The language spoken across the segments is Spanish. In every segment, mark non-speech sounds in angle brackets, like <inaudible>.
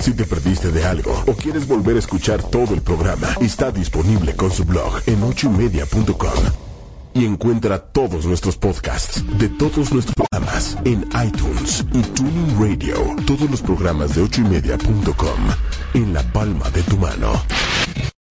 Si te perdiste de algo o quieres volver a escuchar todo el programa, está disponible con su blog en ochoymedia.com. Y encuentra todos nuestros podcasts de todos nuestros programas en iTunes y Tuning Radio. Todos los programas de ochoymedia.com en la palma de tu mano.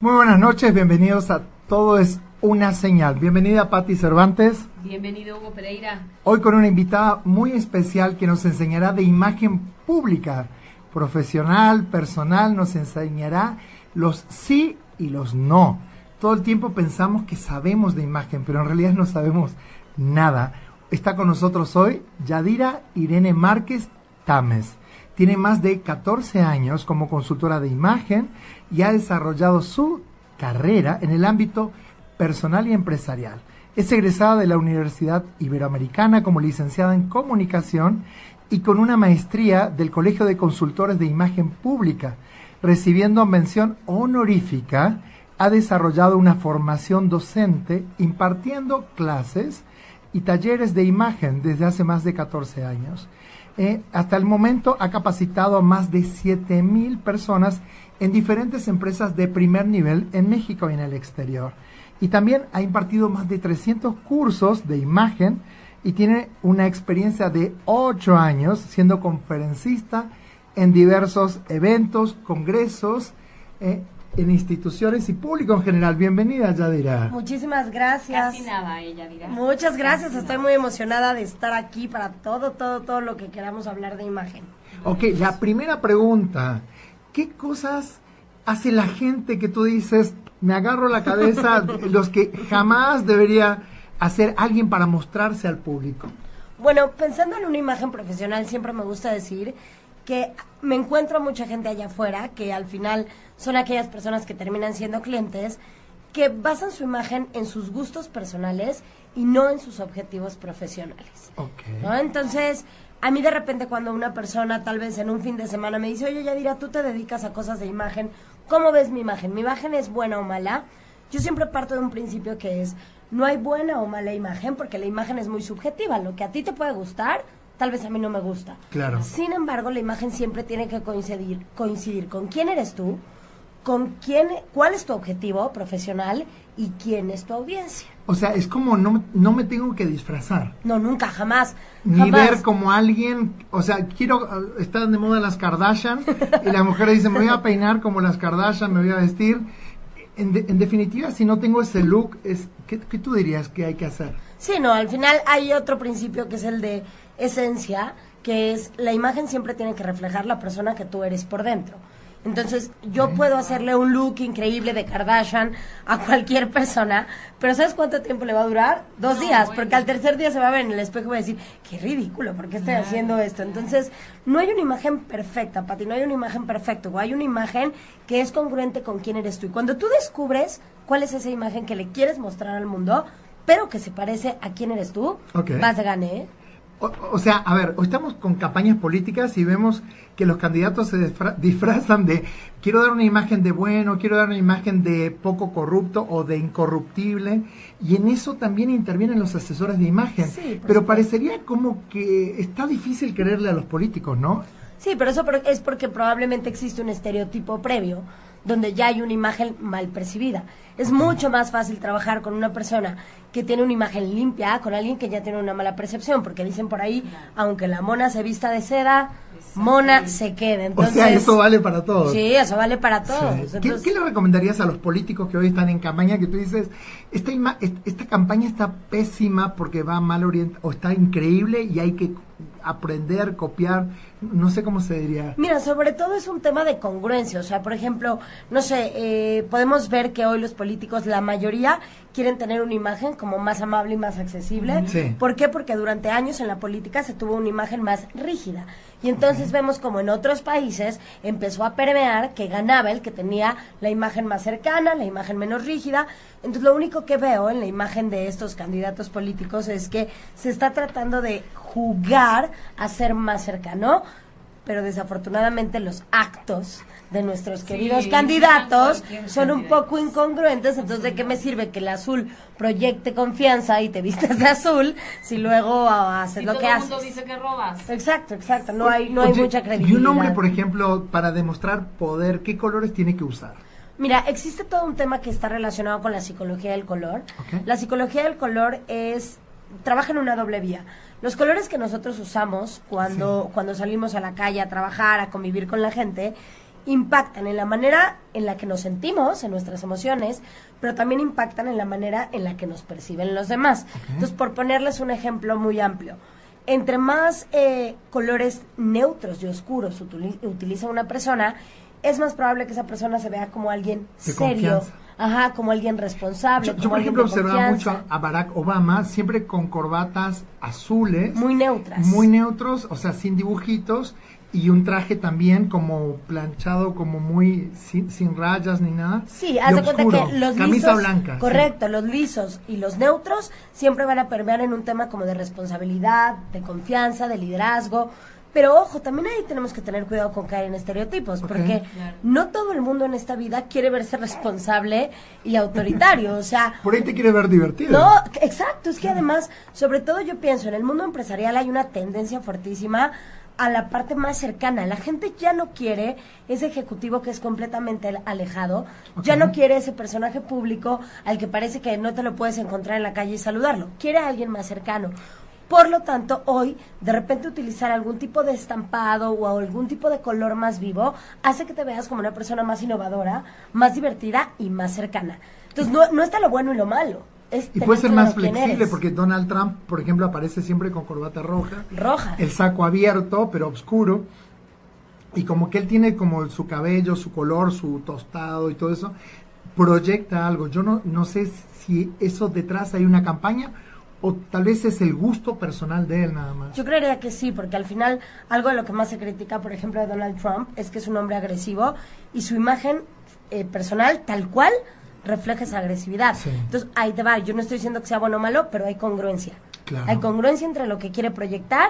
Muy buenas noches, bienvenidos a Todo es una señal. Bienvenida Patti Cervantes. Bienvenido Hugo Pereira. Hoy con una invitada muy especial que nos enseñará de imagen pública, profesional, personal, nos enseñará los sí y los no. Todo el tiempo pensamos que sabemos de imagen, pero en realidad no sabemos nada. Está con nosotros hoy Yadira Irene Márquez Tames. Tiene más de 14 años como consultora de imagen y ha desarrollado su carrera en el ámbito personal y empresarial. Es egresada de la Universidad Iberoamericana como licenciada en comunicación y con una maestría del Colegio de Consultores de Imagen Pública. Recibiendo mención honorífica, ha desarrollado una formación docente impartiendo clases y talleres de imagen desde hace más de 14 años. Eh, hasta el momento ha capacitado a más de 7.000 personas en diferentes empresas de primer nivel en México y en el exterior. Y también ha impartido más de 300 cursos de imagen y tiene una experiencia de 8 años siendo conferencista en diversos eventos, congresos, eh, en instituciones y público en general. Bienvenida, Yadira. Muchísimas gracias. Casi nada, ella dirá. Muchas gracias, estoy muy emocionada de estar aquí para todo, todo, todo lo que queramos hablar de imagen. Ok, la primera pregunta, ¿qué cosas hace la gente que tú dices, me agarro la cabeza, <laughs> los que jamás debería hacer alguien para mostrarse al público? Bueno, pensando en una imagen profesional, siempre me gusta decir que me encuentro mucha gente allá afuera que al final son aquellas personas que terminan siendo clientes que basan su imagen en sus gustos personales y no en sus objetivos profesionales. Entonces, a mí de repente cuando una persona tal vez en un fin de semana me dice, oye Yadira, tú te dedicas a cosas de imagen, ¿cómo ves mi imagen? ¿Mi imagen es buena o mala? Yo siempre parto de un principio que es, no hay buena o mala imagen porque la imagen es muy subjetiva. Lo que a ti te puede gustar, tal vez a mí no me gusta. Claro. Sin embargo, la imagen siempre tiene que coincidir, coincidir con quién eres tú, con quién, cuál es tu objetivo profesional y quién es tu audiencia. O sea, es como no, no me tengo que disfrazar. No, nunca, jamás. Ni ver como alguien, o sea, quiero, están de moda las Kardashian y la mujer dice, me voy a peinar como las Kardashian, me voy a vestir. En, en definitiva, si no tengo ese look, es ¿qué, ¿qué tú dirías que hay que hacer? Sí, no, al final hay otro principio que es el de esencia, que es la imagen siempre tiene que reflejar la persona que tú eres por dentro. Entonces, yo puedo hacerle un look increíble de Kardashian a cualquier persona, pero ¿sabes cuánto tiempo le va a durar? Dos días, porque al tercer día se va a ver en el espejo y va a decir, qué ridículo, ¿por qué estoy haciendo esto? Entonces, no hay una imagen perfecta, Pati, no hay una imagen perfecta, o hay una imagen que es congruente con quién eres tú. Y cuando tú descubres cuál es esa imagen que le quieres mostrar al mundo, pero que se parece a quién eres tú, vas a ganar, ¿eh? O, sea, a ver, hoy estamos con campañas políticas y vemos que los candidatos se disfrazan de quiero dar una imagen de bueno, quiero dar una imagen de poco corrupto o de incorruptible y en eso también intervienen los asesores de imagen. pero parecería como que está difícil creerle a los políticos, ¿no? Sí, pero eso es porque probablemente existe un estereotipo previo donde ya hay una imagen mal percibida. Es mucho más fácil trabajar con una persona que tiene una imagen limpia, con alguien que ya tiene una mala percepción, porque dicen por ahí, aunque la mona se vista de seda, mona se quede. Entonces, o sea, eso vale para todos. Sí, eso vale para todos. ¿Qué, le recomendarías a los políticos que hoy están en campaña que tú dices, esta, esta campaña está pésima porque va mal orientada, o está increíble y hay que aprender, copiar, no sé cómo se diría. Mira, sobre todo es un tema de congruencia, o sea, por ejemplo, no sé, eh, podemos ver que hoy los políticos, la mayoría, quieren tener una imagen como más amable y más accesible. ¿Por qué? Porque durante años en la política se tuvo una imagen más rígida. Y entonces vemos como en otros países empezó a permear que ganaba el que tenía la imagen más cercana, la imagen menos rígida. Entonces lo único que veo en la imagen de estos candidatos políticos es que se está tratando de jugar a ser más cercano pero desafortunadamente los actos de nuestros queridos Sí, candidatos son un poco incongruentes, entonces ¿de qué me sirve que el azul proyecte confianza y te vistas de azul si luego haces Si lo todo que el haces? mundo dice que robas. Exacto, exacto, no hay, no hay Oye, mucha credibilidad. Y un hombre, por ejemplo, para demostrar poder, ¿qué colores tiene que usar? Mira, existe todo un tema que está relacionado con la psicología del color. La psicología del color es trabaja en una doble vía. Los colores que nosotros usamos cuando, cuando salimos a la calle a trabajar, a convivir con la gente, impactan en la manera en la que nos sentimos, en nuestras emociones, pero también impactan en la manera en la que nos perciben los demás. Entonces, por ponerles un ejemplo muy amplio, entre más eh, colores neutros y oscuros utili- utiliza una persona, es más probable que esa persona se vea como alguien De serio, confianza. ajá, como alguien responsable. Yo, por ejemplo, observaba confianza. mucho a Barack Obama, siempre con corbatas azules, muy neutras. muy neutros, o sea, sin dibujitos, y un traje también como planchado, como muy sin, sin rayas ni nada. Sí, haz de cuenta que los Camisa lisos, blanca. sí. correcto, los lisos y los neutros siempre van a permear en un tema como de responsabilidad, de confianza, de liderazgo. Pero ojo, también ahí tenemos que tener cuidado con caer en estereotipos, porque Claro. no todo el mundo en esta vida quiere verse responsable y autoritario. O sea, <laughs> Por ahí te quiere ver divertido. no, exacto, es que además, sobre todo yo pienso, en el mundo empresarial hay una tendencia fuertísima a la parte más cercana. La gente ya no quiere ese ejecutivo que es completamente al- alejado, ya no quiere ese personaje público al que parece que no te lo puedes encontrar en la calle y saludarlo, quiere a alguien más cercano. Por lo tanto, hoy, de repente utilizar algún tipo de estampado o algún tipo de color más vivo hace que te veas como una persona más innovadora, más divertida y más cercana. Entonces, no, no está lo bueno y lo malo. Es Y puede ser más flexible porque Donald Trump, por ejemplo, aparece siempre con corbata roja, Roja. el saco abierto pero oscuro y como que él tiene como su cabello, su color, su tostado y todo eso, proyecta algo. Yo no, no sé si eso detrás hay una campaña o tal vez es el gusto personal de él nada más. Yo creería que sí, porque al final algo de lo que más se critica, por ejemplo, de Donald Trump es que es un hombre agresivo y su imagen eh, personal, tal cual, refleja esa agresividad. Sí. Entonces, ahí te va. Yo no estoy diciendo que sea bueno o malo, pero hay congruencia. Claro. Hay congruencia entre lo que quiere proyectar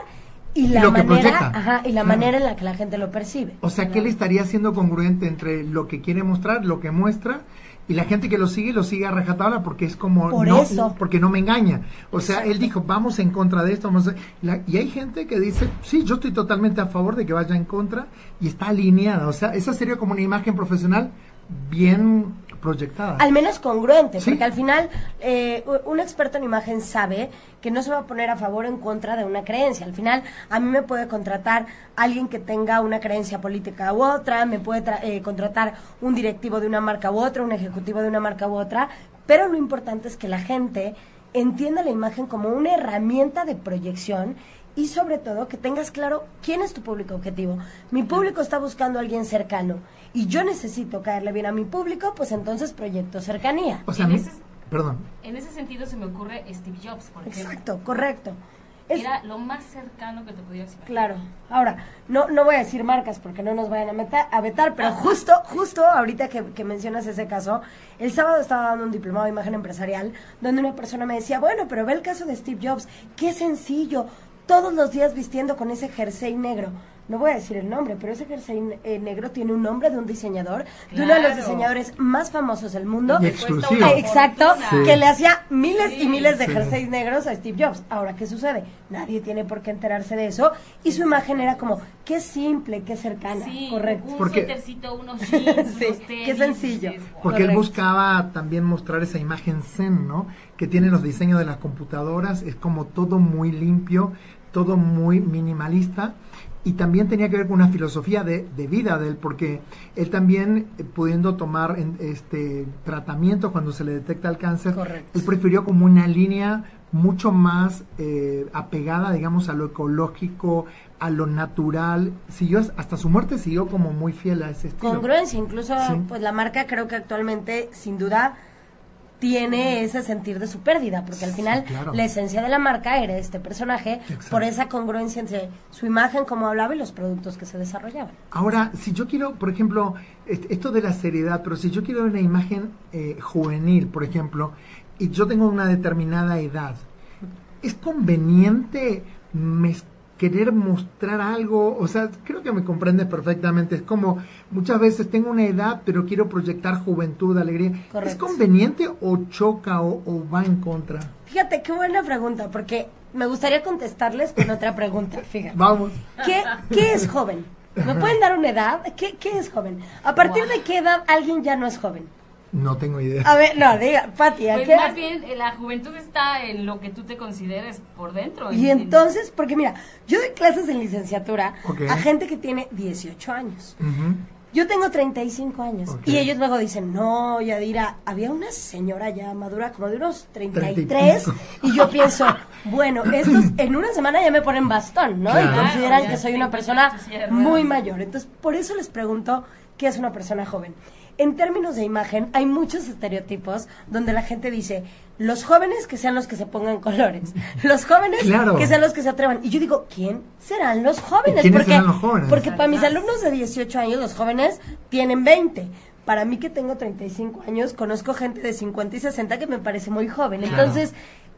y la lo manera, ajá, y la Claro. manera en la que la gente lo percibe. O sea, que él estaría siendo congruente entre lo que quiere mostrar, lo que muestra, y la gente que lo sigue, lo sigue a rajatabla porque es como... Por no, eso. Porque no me engaña. O sea, él dijo, vamos en contra de esto. Vamos a- la- y hay gente que dice, sí, yo estoy totalmente a favor de que vaya en contra, y está alineada. O sea, esa sería como una imagen profesional bien proyectada. Al menos congruente, Sí. porque al final eh, un experto en imagen sabe que no se va a poner a favor o en contra de una creencia. Al final, a mí me puede contratar alguien que tenga una creencia política u otra, me puede tra- eh, contratar un directivo de una marca u otra, un ejecutivo de una marca u otra, pero lo importante es que la gente entienda la imagen como una herramienta de proyección y sobre todo que tengas claro quién es tu público objetivo. Mi público está buscando a alguien cercano y yo necesito caerle bien a mi público, pues entonces proyecto cercanía. O sea, En ese- perdón. En ese sentido se me ocurre Steve Jobs, por ejemplo. Exacto, correcto. Es- Era lo más cercano que te podías imaginar. Claro. Ahora, no, no voy a decir marcas porque no nos vayan a, meta- a vetar, pero justo, justo ahorita que, que mencionas ese caso, el sábado estaba dando un diplomado de imagen empresarial donde una persona me decía, bueno, pero ve el caso de Steve Jobs, qué sencillo, todos los días vistiendo con ese jersey negro. No voy a decir el nombre, pero ese jersey eh, negro tiene un nombre de un diseñador, de uno de los diseñadores más famosos del mundo. Y exclusivo. Ah, Exacto, que le hacía miles y miles de sí. jerseys negros a Steve Jobs. Ahora, ¿qué sucede? Nadie tiene por qué enterarse de eso. Y su imagen era como, qué simple, qué cercana. Sí, Correcto. un Porque- suétercito, unos <laughs> jeans, Sí, unos qué sencillo. Porque él buscaba también mostrar esa imagen zen, ¿no? Que tiene los diseños de las computadoras, es como todo muy limpio, todo muy minimalista. Y también tenía que ver con una filosofía de, de vida de él, porque él también, eh, pudiendo tomar en- este tratamiento cuando se le detecta el cáncer, Correcto. él prefirió como una línea mucho más eh, apegada, digamos, a lo ecológico, a lo natural. Siguió hasta su muerte siguió como muy fiel a ese estilo. Congruencia, incluso Sí. pues la marca creo que actualmente sin duda tiene ese sentir de su pérdida, porque al Sí, final claro. la esencia de la marca era este personaje Exacto. por esa congruencia entre su imagen como hablaba y los productos que se desarrollaban. Ahora, si yo quiero, por ejemplo, est- esto de la seriedad, pero si yo quiero una imagen eh, juvenil, por ejemplo, y yo tengo una determinada edad, ¿es conveniente querer mostrar algo, o sea, creo que me comprendes perfectamente. Es como muchas veces tengo una edad, pero quiero proyectar juventud, alegría. ¿Es Correcto. conveniente o choca o, o va en contra? Fíjate, qué buena pregunta, porque me gustaría contestarles con otra pregunta, <laughs> fíjate. Vamos. ¿Qué, qué es joven? ¿Me pueden dar una edad? ¿Qué, qué es joven? ¿A partir de qué edad alguien ya no es joven? No tengo idea. A ver, no, diga, Pati, ¿a Pues qué más edad? bien, eh, la juventud está en lo que tú te consideres por dentro. Y en- en- entonces, porque mira, yo doy clases en licenciatura a gente que tiene 18 años. Ujú. Yo tengo 35 años. Y ellos luego dicen, no, Yadira, había una señora ya madura, como de unos Treinta 33. y Y yo pienso, bueno, estos en una semana ya me ponen bastón, ¿no? Claro. Y consideran Claro, que soy una persona muy mayor. Entonces, por eso les pregunto, ¿qué es una persona joven? En términos de imagen, hay muchos estereotipos donde la gente dice, los jóvenes que sean los que se pongan <laughs> colores, los jóvenes Claro. que sean los que se atrevan. Y yo digo, ¿quién serán los jóvenes? ¿Quiénes porque serán los jóvenes? porque para mis alumnos de 18 años, los jóvenes tienen 20. Para mí que tengo 35 años, conozco gente de 50 y 60 que me parece muy joven. Claro. Entonces,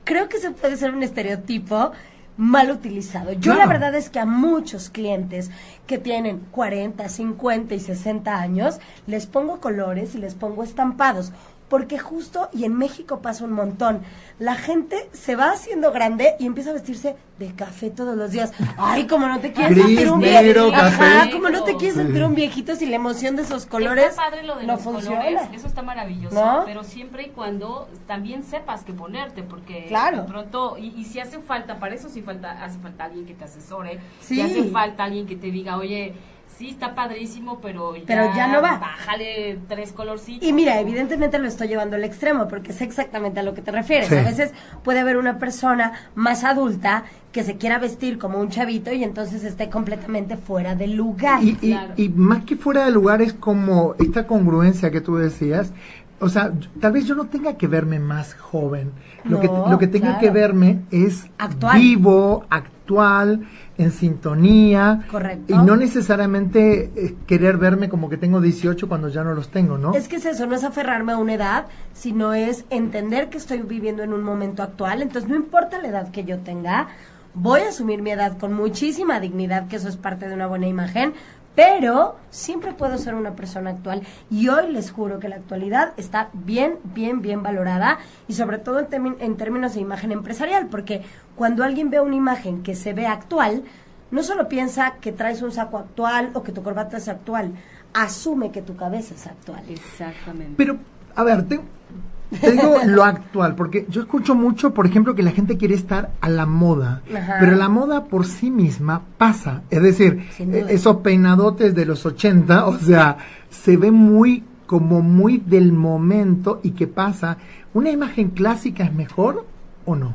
creo que se puede ser un estereotipo mal utilizado. Yo Claro. la verdad es que a muchos clientes que tienen 40, 50 y 60 años, les pongo colores y les pongo estampados. Porque justo, y en México pasa un montón, la gente se va haciendo grande y empieza a vestirse de café todos los días. Ay, como no te quieres Gris, sentir un negro, viejito. Ajá, café. como no te quieres Sí. sentir un viejito si la emoción de esos colores Está padre lo de no los funciona. colores, eso está maravilloso, ¿No? pero siempre y cuando también sepas qué ponerte, porque Claro. de pronto, y, y si hace falta, para eso sí falta, hace falta alguien que te asesore, Sí. y hace falta alguien que te diga, oye, sí está padrísimo, pero ya, Pero ya no va. bájale tres colorcitos. Y mira, evidentemente lo estoy llevando al extremo, porque sé exactamente a lo que te refieres. Sí. A veces puede haber una persona más adulta que se quiera vestir como un chavito y entonces esté completamente fuera del lugar. Y, y- Claro. y más que fuera de lugar es como esta congruencia que tú decías. O sea, tal vez yo no tenga que verme más joven. Lo, que, lo que tenga claro. que verme es Actual. vivo, actual, en sintonía. Correcto. Y no necesariamente eh, querer verme como que tengo 18 cuando ya no los tengo, ¿no? Es que es eso, no es aferrarme a una edad, sino es entender que estoy viviendo en un momento actual. Entonces, no importa la edad que yo tenga, voy a asumir mi edad con muchísima dignidad, que eso es parte de una buena imagen, pero siempre puedo ser una persona actual. Y hoy les juro que la actualidad está bien, bien, bien valorada y sobre todo en, términos de imagen empresarial, porque cuando alguien ve una imagen que se ve actual, no solo piensa que traes un saco actual o que tu corbata es actual, asume que tu cabeza es actual. Exactamente. Pero, a ver, te, te digo lo actual, porque yo escucho mucho, por ejemplo, que la gente quiere estar a la moda, Ajá. pero la moda por sí misma pasa. Es decir, eh, esos peinadotes de los 80, o sea, se ve muy como muy del momento y que pasa. ¿Una imagen clásica es mejor o no?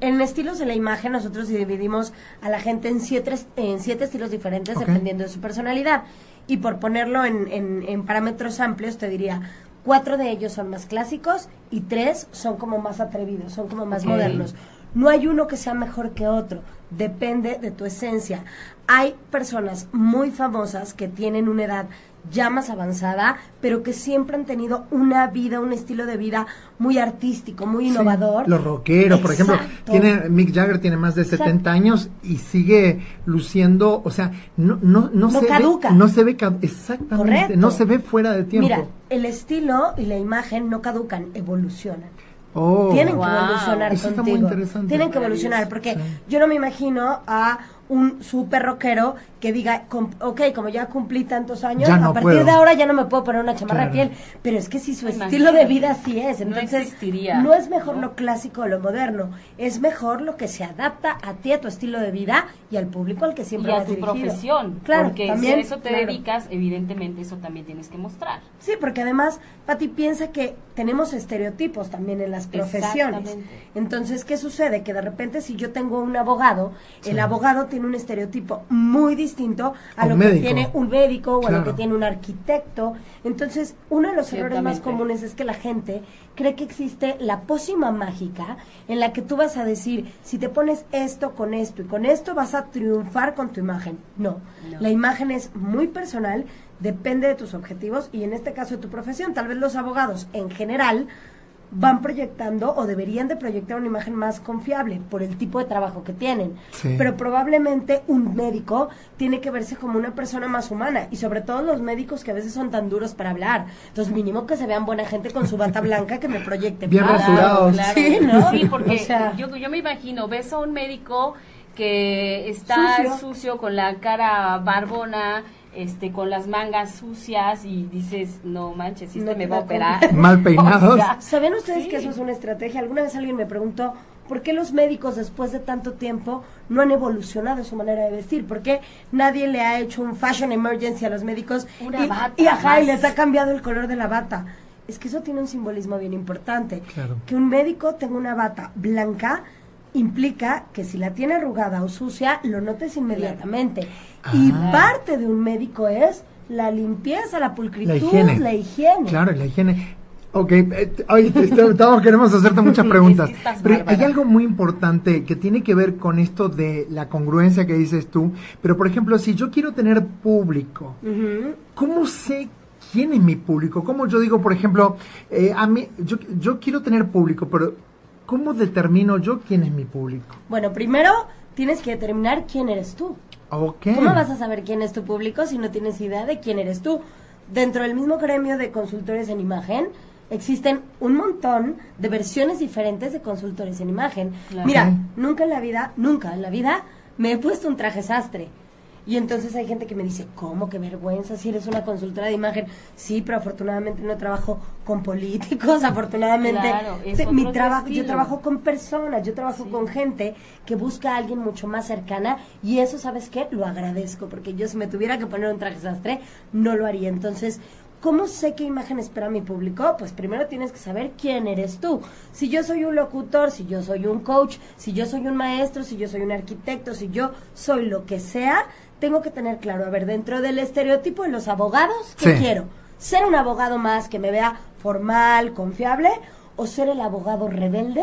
En estilos de la imagen nosotros dividimos a la gente en siete, en siete estilos diferentes dependiendo de su personalidad. Y por ponerlo en, en- en parámetros amplios, te diría, cuatro de ellos son más clásicos y tres son como más atrevidos, son como más modernos. No hay uno que sea mejor que otro, depende de tu esencia. Hay personas muy famosas que tienen una edad ya más avanzada, pero que siempre han tenido una vida, un estilo de vida muy artístico, muy Sí, innovador. Los rockeros, por ejemplo, tiene Mick Jagger tiene más de 70 años y sigue luciendo, o sea, no no no, No se caduca. ve no se ve exactamente, Correcto. no se ve fuera de tiempo. Mira, el estilo y la imagen no caducan, evolucionan. Oh. Tienen Wow. que evolucionar Eso está muy contigo. interesante. Tienen que evolucionar porque Sí. yo no me imagino a un super rockero que diga, com- ok, como ya cumplí tantos años, a partir puedo. de ahora ya no me puedo poner una chamarra Claro. de piel. Pero es que si su Imagínate. estilo de vida así es, entonces no es mejor ¿no? lo clásico o lo moderno, es mejor lo que se adapta a ti, a tu estilo de vida y al público al que siempre y a tu dirigido. profesión, Claro, porque también, si a eso te claro. dedicas, evidentemente eso también tienes que mostrar. Sí, porque además, Pati piensa que tenemos estereotipos también en las profesiones. Exactamente. Entonces, ¿qué sucede? Que de repente si yo tengo un abogado, el abogado tiene un estereotipo muy distinto a A lo que tiene un médico o a lo que tiene un arquitecto. Entonces, uno de los errores más comunes es que la gente cree que existe la pócima mágica en la que tú vas a decir, si te pones esto con esto y con esto vas a triunfar con tu imagen. No, No. la imagen es muy personal, depende de tus objetivos y en este caso de tu profesión. Tal vez los abogados en general van proyectando o deberían de proyectar una imagen más confiable por el tipo de trabajo que tienen. Sí. Pero probablemente un médico tiene que verse como una persona más humana y sobre todo los médicos que a veces son tan duros para hablar. Entonces mínimo que se vean buena gente con su bata blanca que me proyecte. Bien rasurados. Claro. Sí, ¿no? Sí, porque O sea- yo, yo me imagino, ves a un médico que está Sucio. sucio. con la cara barbona, este, con las mangas sucias y dices, no manches, si No este te me va a operar. Mal <laughs> peinados. O sea, ¿Saben ustedes Sí. que eso es una estrategia? Alguna vez alguien me preguntó por qué los médicos después de tanto tiempo no han evolucionado su manera de vestir, por qué nadie le ha hecho un fashion emergency a los médicos Una y, bata y ajá, y les ha cambiado el color de la bata. Es que eso tiene un simbolismo bien importante. Claro. Que un médico tenga una bata blanca implica que si la tiene arrugada o sucia, lo notes inmediatamente. Y Ah. parte de un médico es la limpieza, la pulcritud, La higiene. la higiene. Claro, la higiene. Ok, eh, te- estamos- queremos hacerte muchas <laughs> preguntas. Pero hay algo muy importante que tiene que ver con esto de la congruencia que dices tú. Pero, por ejemplo, si yo quiero tener público. ¿cómo sé quién es mi público? ¿Cómo yo digo, por ejemplo, eh, a mí, yo, yo quiero tener público, pero ¿cómo determino yo quién es mi público? Bueno, primero tienes que determinar quién eres tú. Ok. ¿Cómo vas a saber quién es tu público si no tienes idea de quién eres tú? Dentro del mismo gremio de consultores en imagen existen un montón de versiones diferentes de consultores en imagen. Claro. Mira, nunca en la vida, nunca en la vida me he puesto un traje sastre. Y entonces hay gente que me dice, ¿cómo? Qué vergüenza si eres una consultora de imagen. Sí, pero afortunadamente no trabajo con políticos, <laughs> afortunadamente. Claro, es Te- otro mi trabajo, yo trabajo con personas, yo trabajo Sí. con gente que busca a alguien mucho más cercana y eso, ¿sabes qué? Lo agradezco porque yo si me tuviera que poner un traje sastre, no lo haría. Entonces, ¿cómo sé qué imagen espera mi público? Pues primero tienes que saber quién eres tú. Si yo soy un locutor, si yo soy un coach, si yo soy un maestro, si yo soy un arquitecto, si yo soy lo que sea, tengo que tener claro, a ver, dentro del estereotipo de los abogados, ¿qué Sí. quiero? ¿Ser un abogado más que me vea formal, confiable? ¿O ser el abogado rebelde?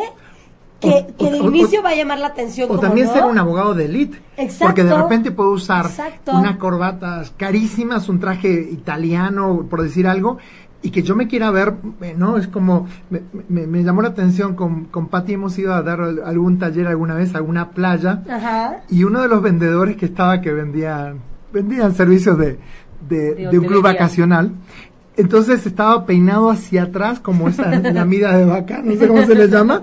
Que, O- que de o- o- inicio va a llamar la atención. O como también no. ser un abogado de elite. Exacto. Porque de repente puedo usar Exacto. una corbata carísimas, un traje italiano, por decir algo, y que yo me quiera ver, eh, ¿no? Es como, me, me- me llamó la atención, con, con Patti hemos ido a dar al- algún taller alguna vez a alguna playa, Ajá. y uno de los vendedores que estaba que vendían, vendían servicios de, de, De de un club vacacional. Entonces estaba peinado hacia atrás, como esa <laughs> la mida de vaca, no sé cómo se le llama.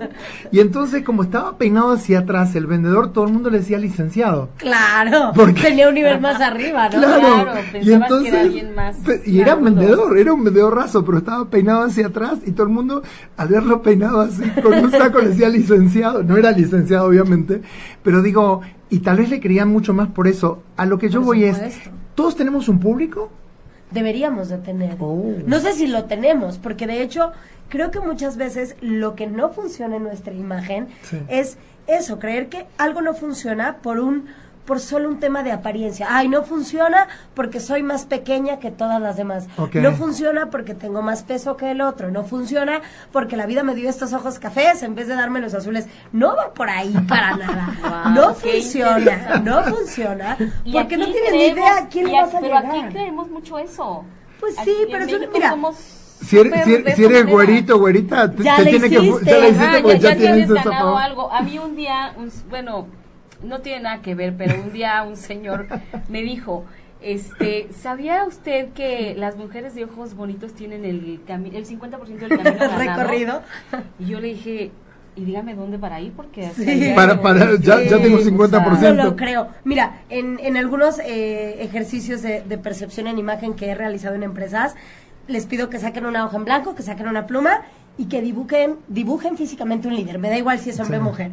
Y entonces, como estaba peinado hacia atrás, el vendedor, todo el mundo le decía licenciado. Claro. Porque- Tenía un nivel más arriba, ¿no? Claro, Claro, y pensabas que entonces, era alguien más y era un vendedor, era un vendedor raso, pero estaba peinado hacia atrás y todo el mundo al verlo peinado así con un saco le decía licenciado, no era licenciado obviamente, pero digo, y tal vez le querían mucho más por eso. A lo que yo Por voy es, todos tenemos un público. Deberíamos de tener. Oh. No sé si lo tenemos, porque de hecho creo que muchas veces lo que no funciona en nuestra imagen Sí. es eso, creer que algo no funciona por un por solo un tema de apariencia. Ay, no funciona porque soy más pequeña que todas las demás. Ok. No funciona porque tengo más peso que el otro. No funciona porque la vida me dio estos ojos cafés en vez de darme los azules. No va por ahí para <laughs> nada. No funciona. No funciona porque no tienes ni idea a quién le vas a Pero llegar. aquí creemos mucho eso. Pues Aquí sí, pero es México un- mira, somos Si eres, si eres- si güerito, güerita, Ya te tiene que, hiciste. ya Ajá, hiciste Ah, ya, ya, tienes ganado algo. A mí un día, un- bueno, no tiene nada que ver, pero un día un señor me dijo, este, ¿sabía usted que las mujeres de ojos bonitos tienen el, cami- el 50% del camino <laughs> ganado? recorrido. Y yo le dije, y dígame dónde para ir, porque Sí. allá Para- para- ya- ya tengo 50%. No lo creo. Mira, en, en algunos eh, ejercicios de, de percepción en imagen que he realizado en empresas, les pido que saquen una hoja en blanco, que saquen una pluma y que dibujen, dibujen físicamente un líder. Me da igual si es hombre Sí. o mujer.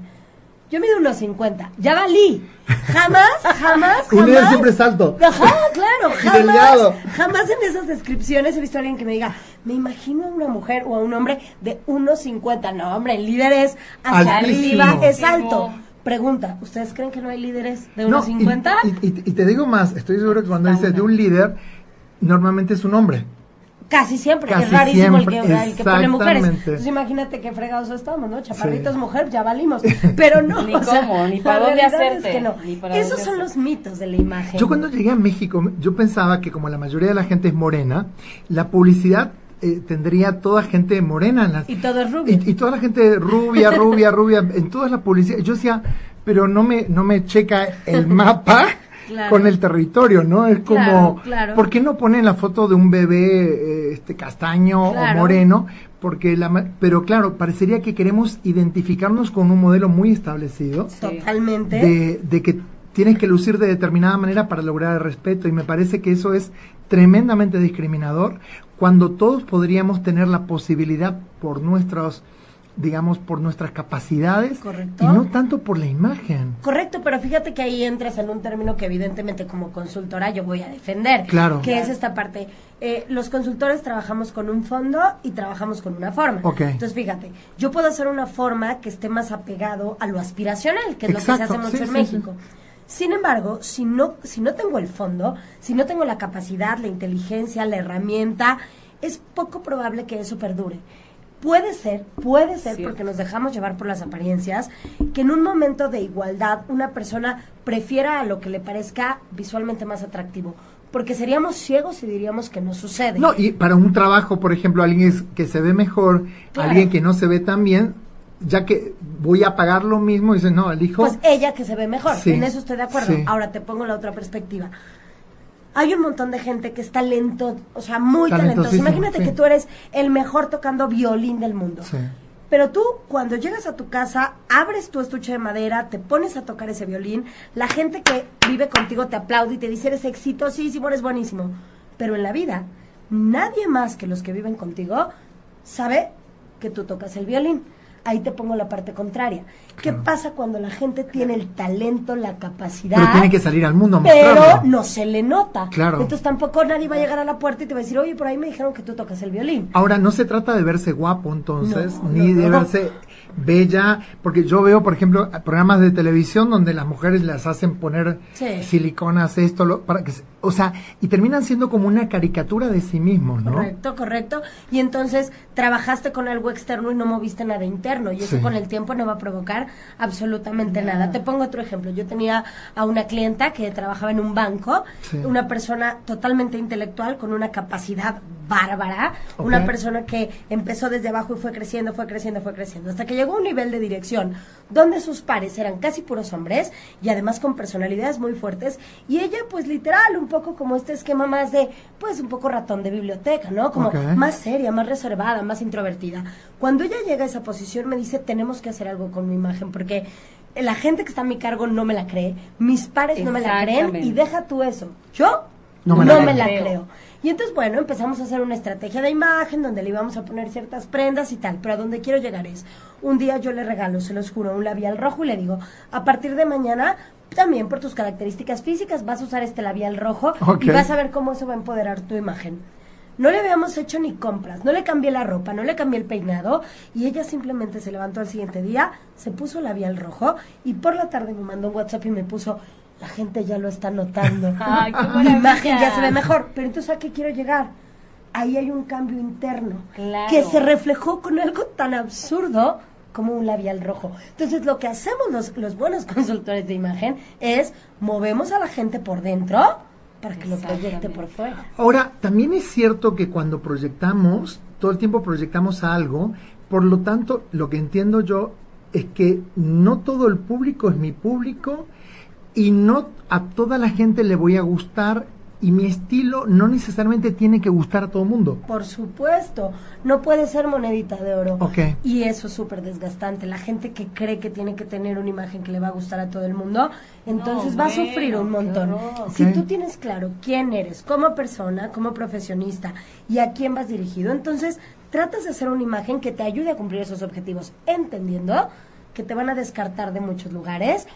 Yo mido unos 50. Ya valí. Jamás, <laughs> jamás, Un líder jamás. siempre es alto. Ajá, claro, <laughs> jamás, jamás en esas descripciones he visto a alguien que me diga, me imagino a una mujer o a un hombre de 1,50. No, hombre, el líder es hacia Altísimo. arriba, es alto. Pregunta, ¿ustedes creen que no hay líderes de No, 1,50? y, y- y te digo más, estoy seguro que cuando Está dices de un líder, normalmente es un hombre. Casi siempre, Casi es rarísimo el que, siempre, el que pone mujeres. exactamente. Entonces imagínate qué fregados estamos, ¿no? Chaparritos Sí. mujer, ya valimos. Pero no, <laughs> Ni o sea, cómo, ni para dónde hacerte, es que no. ni para Esos dónde son los mitos de la imagen. Yo cuando llegué a México, yo pensaba que como la mayoría de la gente es morena, la publicidad eh, tendría toda gente morena en las... Y todo es rubio. Y, y toda la gente rubia, rubia, rubia, en todas las publicidades. Yo decía, pero no me, no me checa el mapa <laughs> Claro. con el territorio, ¿no? Es como, Claro, claro. ¿por qué no ponen la foto de un bebé eh, este castaño Claro. o moreno? Porque la, ma- pero claro, parecería que queremos identificarnos con un modelo muy establecido Totalmente. de, de que tienes que lucir de determinada manera para lograr el respeto y me parece que eso es tremendamente discriminador cuando todos podríamos tener la posibilidad por nuestros digamos por nuestras capacidades Correcto. y no tanto por la imagen Correcto, pero fíjate que ahí entras en un término que evidentemente como consultora yo voy a defender. Claro. Que es esta parte. Eh, los consultores trabajamos con un fondo y trabajamos con una forma. Entonces fíjate, yo puedo hacer una forma que esté más apegado a lo aspiracional, que es lo que se hace mucho sí, en sí, México. Sin embargo, si no, si no tengo el fondo, si no tengo la capacidad, la inteligencia, la herramienta, es poco probable que eso perdure. Puede ser, puede ser, Cierto. porque nos dejamos llevar por las apariencias, que en un momento de igualdad una persona prefiera a lo que le parezca visualmente más atractivo. Porque seríamos ciegos si diríamos que no sucede. no y para un trabajo por ejemplo alguien es- que se ve mejor Claro. alguien que no se ve tan bien ya que voy a pagar lo mismo dice no elijo Pues ella que se ve mejor, Sí, en eso estoy de acuerdo. sí. Ahora te pongo la otra perspectiva. Hay un montón de gente que es talento, o sea, muy talentosa. Talentosísimo, Imagínate sí. que tú eres el mejor tocando violín del mundo. Sí. Pero tú, cuando llegas a tu casa, abres tu estuche de madera, te pones a tocar ese violín, la gente que vive contigo te aplaude y te dice, eres exitosísimo, eres buenísimo. Pero en la vida, nadie más que los que viven contigo sabe que tú tocas el violín. Ahí te pongo la parte contraria. ¿Qué pasa cuando la gente tiene el talento, la capacidad? pero tiene que salir al mundo a pero mostrarlo. no se le nota. Claro. Entonces tampoco nadie va a llegar a la puerta y te va a decir, oye, por ahí me dijeron que tú tocas el violín. Ahora, no se trata de verse guapo entonces, No, ni no, de no. verse bella, porque yo veo, por ejemplo, programas de televisión donde las mujeres las hacen poner Sí. siliconas, esto, lo, para que, o sea, y terminan siendo como una caricatura de sí mismos, ¿no? Correcto, correcto. Y entonces trabajaste con algo externo y no moviste nada interno. Y eso Sí. con el tiempo no va a provocar absolutamente nada. Te pongo otro ejemplo. Yo tenía a una clienta que trabajaba en un banco, Sí. una persona totalmente intelectual con una capacidad bárbara, una persona que empezó desde abajo y fue creciendo, fue creciendo, fue creciendo, hasta que llegó a un nivel de dirección donde sus pares eran casi puros hombres y además con personalidades muy fuertes y ella pues literal un poco como este esquema más de pues un poco ratón de biblioteca, ¿no? Como más seria, más reservada, más introvertida. Cuando ella llega a esa posición me dice tenemos que hacer algo con mi imagen porque la gente que está a mi cargo no me la cree, mis pares no me la creen y deja tú eso. Yo No no me la, creo. creo. Y entonces, bueno, empezamos a hacer una estrategia de imagen donde le íbamos a poner ciertas prendas y tal. Pero a donde quiero llegar es, un día yo le regalo, se los juro, un labial rojo y le digo, a partir de mañana, también por tus características físicas, vas a usar este labial rojo y vas a ver cómo eso va a empoderar tu imagen. No le habíamos hecho ni compras, no le cambié la ropa, no le cambié el peinado y ella simplemente se levantó al siguiente día, se puso labial rojo y por la tarde me mandó un WhatsApp y me puso, la gente ya lo está notando. <laughs> Ay, qué Mi imagen ya se ve mejor. Pero entonces, ¿a qué quiero llegar? Ahí hay un cambio interno Claro. que se reflejó con algo tan absurdo como un labial rojo. Entonces, lo que hacemos los, los buenos <laughs> consultores de imagen es movemos a la gente por dentro para que lo proyecte por fuera. Ahora, también es cierto que cuando proyectamos, todo el tiempo proyectamos algo, por lo tanto, lo que entiendo yo es que no todo el público es mi público y no a toda la gente le voy a gustar y mi estilo no necesariamente tiene que gustar a todo el mundo. Por supuesto, no puede ser monedita de oro. Ok. Y eso es súper desgastante. La gente que cree que tiene que tener una imagen que le va a gustar a todo el mundo, entonces No, va a sufrir un montón. Si tú tienes claro quién eres como persona, como profesionista y a quién vas dirigido, entonces tratas de hacer una imagen que te ayude a cumplir esos objetivos, entendiendo que te van a descartar de muchos lugares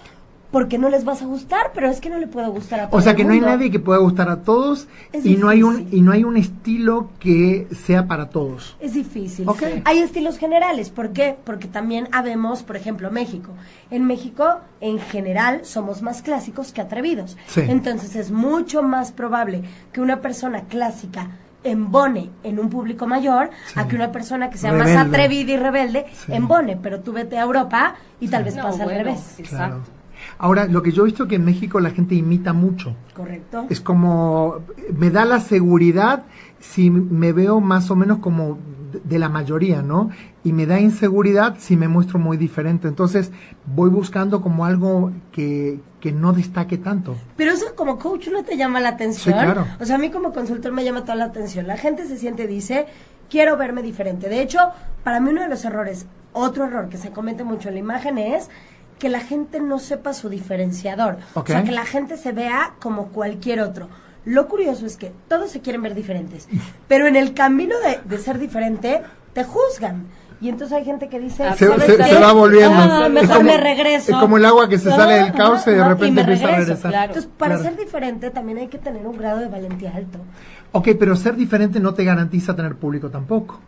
porque no les vas a gustar, pero es que no le puede gustar a todo O sea que no hay nadie que pueda gustar a todos Es y no hay un y no hay un estilo que sea para todos. Es difícil. Hay estilos generales. ¿Por qué? Porque también habemos, por ejemplo, México. En México, en general, somos más clásicos que atrevidos. Sí. Entonces es mucho más probable que una persona clásica embone en un público mayor Sí. a que una persona que sea más atrevida y rebelde Sí. embone. Pero tú vete a Europa y tal vez No, pase bueno, al revés. Exacto. Ahora, lo que yo he visto que en México la gente imita mucho. Correcto. Es como, me da la seguridad si me veo más o menos como de- la mayoría, ¿no? Y me da inseguridad si me muestro muy diferente. Entonces, voy buscando como algo que, que no destaque tanto. Pero eso como coach no te llama la atención. Sí, claro. O sea, a mí como consultor me llama toda la atención. La gente se siente dice, quiero verme diferente. De hecho, para mí uno de los errores, otro error que se comete mucho en la imagen es que la gente no sepa su diferenciador. O sea, que la gente se vea como cualquier otro. Lo curioso es que todos se quieren ver diferentes, <laughs> pero en el camino de, de ser diferente, te juzgan. Y entonces hay gente que dice, Ah, Se, va volviendo. Ah, mejor como- me regreso. Es como el agua que se sale del cauce y de repente me empieza a regresar. claro. Entonces, para Claro. ser diferente también hay que tener un grado de valentía alto. Ok, pero ser diferente no te garantiza tener público tampoco.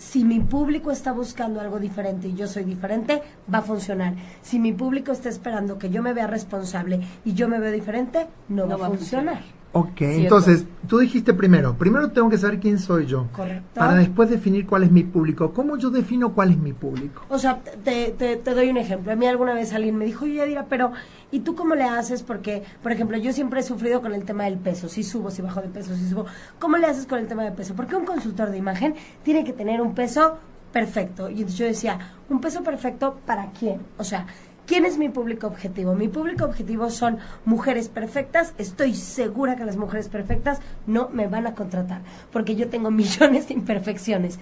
Si mi público está buscando algo diferente y yo soy diferente, va a funcionar. Si mi público está esperando que yo me vea responsable y yo me veo diferente, no, va, a funcionar. Ok, entonces, tú dijiste primero, primero tengo que saber quién soy yo. Correcto. Para después definir cuál es mi público. ¿Cómo yo defino cuál es mi público? O sea, te, te, te doy un ejemplo. A mí alguna vez alguien me dijo, oye, Yadira, pero ¿y tú cómo le haces? Porque, por ejemplo, yo siempre he sufrido con el tema del peso. Si subo, si bajo de peso, si subo. ¿Cómo le haces con el tema de peso? Porque un consultor de imagen tiene que tener un peso perfecto. Y entonces yo decía, ¿un peso perfecto para quién? O sea, ¿quién es mi público objetivo? Mi público objetivo son mujeres perfectas. Estoy segura que las mujeres perfectas no me van a contratar. Porque yo tengo <laughs> millones de imperfecciones.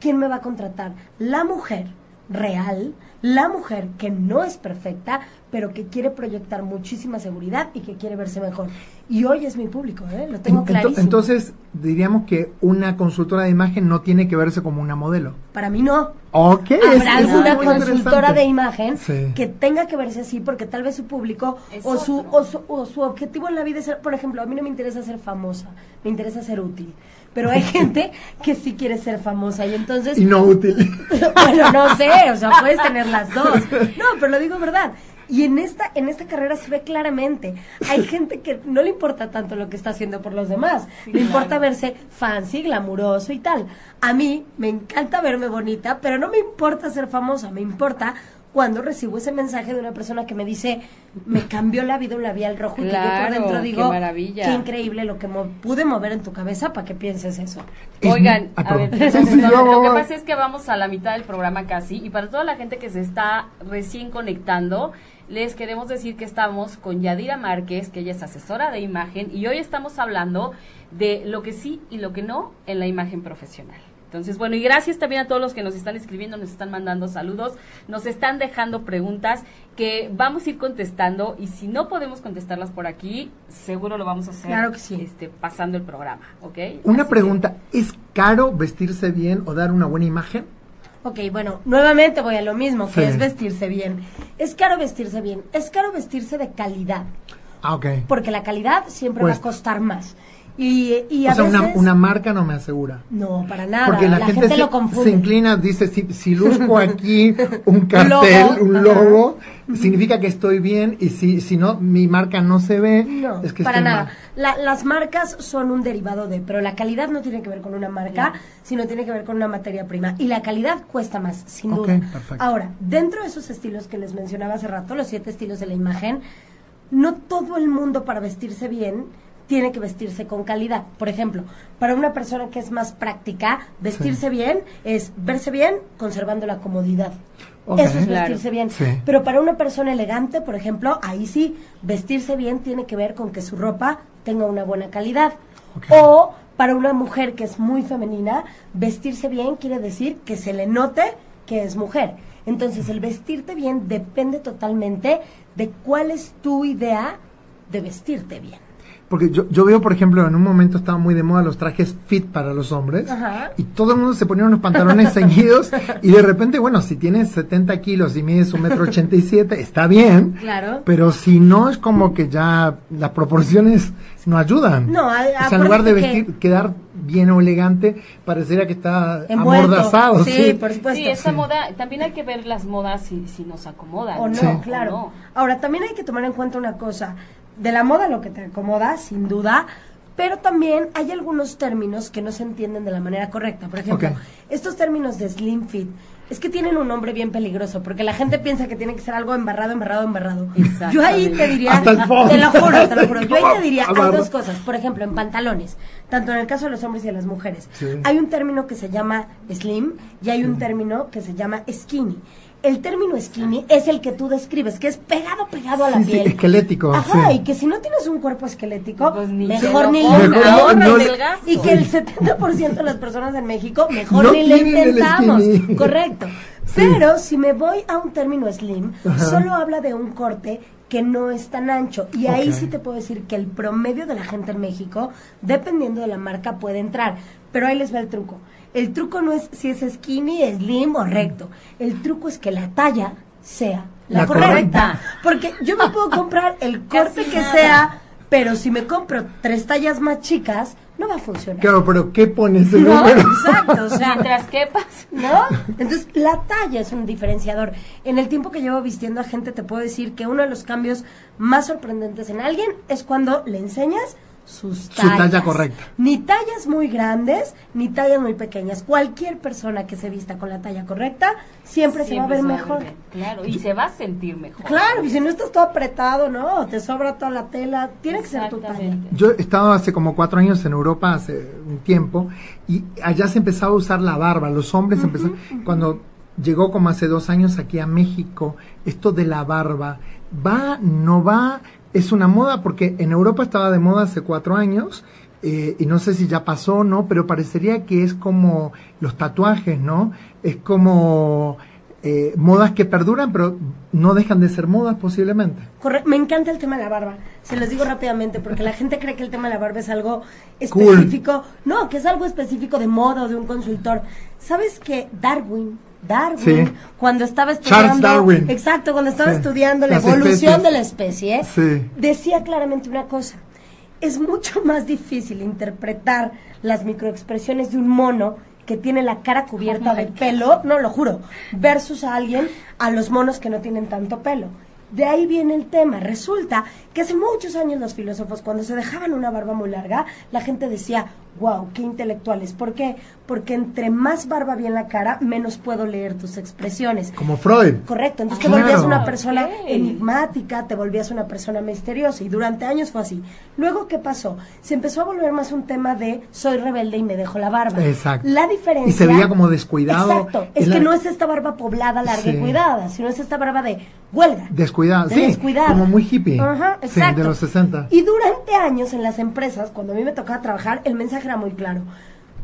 ¿quién me va a contratar? La mujer real, la mujer que no es perfecta, pero que quiere proyectar muchísima seguridad y que quiere verse mejor. Y hoy es mi público, ¿eh? Lo tengo clarísimo. Entonces, diríamos que una consultora de imagen no tiene que verse como una modelo. Para mí no. Ok, es- Habrá es alguna muy consultora de imagen Sí. que tenga que verse así porque tal vez su público o su, o, su, o su objetivo en la vida es ser, por ejemplo, a mí no me interesa ser famosa, me interesa ser útil. Pero hay gente que sí quiere ser famosa y entonces Y no útil. <laughs> bueno, no sé, o sea, puedes tener las dos. No, pero lo digo verdad. Y en esta, en esta carrera se ve claramente. Hay gente que no le importa tanto lo que está haciendo por los demás. le importa verse fancy, glamuroso y tal. A mí me encanta verme bonita, pero no me importa ser famosa. Me importa cuando recibo ese mensaje de una persona que me dice, me cambió la vida un labial rojo. y que yo por dentro qué digo, maravilla. qué increíble lo que mo- pude mover en tu cabeza para que pienses eso. Es Oigan, a ver, lo que pasa es que vamos a la mitad del programa casi y para toda la gente que se está recién conectando, les queremos decir que estamos con Yadira Márquez, que ella es asesora de imagen y hoy estamos hablando de lo que sí y lo que no en la imagen profesional. Entonces, bueno, y gracias también a todos los que nos están escribiendo, nos están mandando saludos, nos están dejando preguntas que vamos a ir contestando y si no podemos contestarlas por aquí, seguro lo vamos a hacer Claro que sí. este, pasando el programa, ¿ok? Una Así que- pregunta, ¿es caro vestirse bien o dar una buena imagen? Ok, bueno, nuevamente voy a lo mismo, que Sí. es vestirse bien. Es caro vestirse bien, es caro vestirse de calidad, Ah, ok. porque la calidad siempre va a costar más. Y, y a o sea, una, veces... una marca no me asegura. No, para nada. Porque la, gente, se, lo se confunde. inclina, dice, si, si luzco <laughs> aquí un cartel, Logo, un ajá. logo, significa que estoy bien y si, si no, mi marca no se ve, No, es que para estoy nada. mal. La- las marcas son un derivado de, pero la calidad no tiene que ver con una marca, sino tiene que ver con una materia prima. Y la calidad cuesta más, sin Ok, duda. perfecto. Ahora, dentro de esos estilos que les mencionaba hace rato, los siete estilos de la imagen, no todo el mundo para vestirse bien tiene que vestirse con calidad. Por ejemplo, para una persona que es más práctica, vestirse bien es verse bien conservando la comodidad. Eso es Claro. vestirse bien. Sí. Pero para una persona elegante, por ejemplo, ahí sí, vestirse bien tiene que ver con que su ropa tenga una buena calidad. O para una mujer que es muy femenina, vestirse bien quiere decir que se le note que es mujer. Entonces, el vestirte bien depende totalmente de cuál es tu idea de vestirte bien. Porque yo, yo veo, por ejemplo, en un momento estaban muy de moda los trajes fit para los hombres Ajá. y todo el mundo se ponía unos pantalones ceñidos y de repente, bueno, si tienes 70 kilos y mides un metro ochenta y siete, está bien, Claro. pero si no es como que ya las proporciones no ayudan. No, a- o sea, en lugar de que- vestir, quedar bien o elegante, pareciera que está Envuelto. amordazado. Sí, Sí, por supuesto. Sí, esa Sí. moda, también hay que ver las modas si, si nos acomodan. O no, Sí. claro. O no. Ahora, también hay que tomar en cuenta una cosa. De la moda lo que te acomoda, sin duda, Pero también hay algunos términos que no se entienden de la manera correcta. Por ejemplo, estos términos de slim fit es que tienen un nombre bien peligroso porque la gente piensa que tiene que ser algo embarrado, embarrado, embarrado. Yo ahí te diría, Hasta el fondo. te lo juro, te lo juro. Yo ahí te <laughs> diría, hay Agarra. dos cosas. Por ejemplo, en pantalones, tanto en el caso de los hombres y de las mujeres, Sí. hay un término que se llama slim y hay un término que se llama skinny. El término skinny es el que tú describes, que es pegado, pegado a la Sí, sí, piel. esquelético, Ajá, sí. y que si no tienes un cuerpo esquelético, Pues ni mejor lo ni Mejor no. Y que el 70% de las personas en México mejor No ni le intentamos. Correcto. Pero si me voy a un término slim, Ajá. solo habla de un corte que no es tan ancho. Y ahí sí te puedo decir que el promedio de la gente en México, dependiendo de la marca, puede entrar. Pero ahí les va el truco. El truco no es si es skinny, slim o recto. El truco es que la talla sea la, La correcta. correcta. Porque yo me puedo comprar el <laughs> corte Casi que nada. sea, pero si me compro tres tallas más chicas, no va a funcionar. Claro, pero ¿qué pone ese <laughs> No, número? exacto, o sea, Mientras quepas. ¿no? Entonces, la talla es un diferenciador. En el tiempo que llevo vistiendo a gente, te puedo decir que uno de los cambios más sorprendentes en alguien es cuando le enseñas sus Su tallas. talla correcta. Ni tallas muy grandes, ni tallas muy pequeñas. Cualquier persona que se vista con la talla correcta, siempre, se va a ver mejor. bien, Claro, y se va a sentir mejor. Claro, y si no estás todo apretado, ¿no? Te sobra toda la tela, tiene que ser tu talla. Yo he estado hace como cuatro años en Europa, hace un tiempo, y allá se empezaba a usar la barba. Los hombres empezaron, cuando llegó como hace dos años aquí a México, esto de la barba, va, no va, es una moda, porque en Europa estaba de moda hace cuatro años, eh, y no sé si ya pasó o no, pero parecería que es como los tatuajes, ¿no? Es como eh, modas que perduran, pero no dejan de ser modas posiblemente. Corre- me encanta el tema de la barba. Se los digo rápidamente porque la gente cree que el tema de la barba es algo Cool. específico. No, que es algo específico de moda o de un consultor. ¿Sabes que Darwin, Darwin, Sí. cuando estaba estudiando, Charles Darwin. exacto, cuando estaba Sí. estudiando la Las evolución especies. de la especie, Sí. decía claramente una cosa. Es mucho <laughs> más difícil interpretar las microexpresiones de un mono que tiene la cara cubierta Oh de pelo, no lo juro, versus a alguien, a los monos que no tienen tanto pelo. De ahí viene el tema. Resulta que hace muchos años los filósofos, cuando se dejaban una barba muy larga, la gente decía, wow, qué intelectuales. ¿Por qué? Porque entre más barba había en la cara, menos puedo leer tus expresiones. Como Freud. Correcto, entonces te volvías una persona enigmática, te volvías una persona misteriosa y durante años fue así. Luego, ¿qué pasó? Se empezó a volver más un tema de soy rebelde y me dejo la barba. Exacto. La diferencia... Y se veía como descuidado. Exacto, es Es que la- no es esta barba poblada, larga Sí. y cuidada, sino es esta barba de huelga. Descuidado, de sí, descuidada. como muy hippie. Ajá, Sí, exacto. de los 60. Y durante años en las empresas, cuando a mí me tocaba trabajar, el mensaje era muy claro.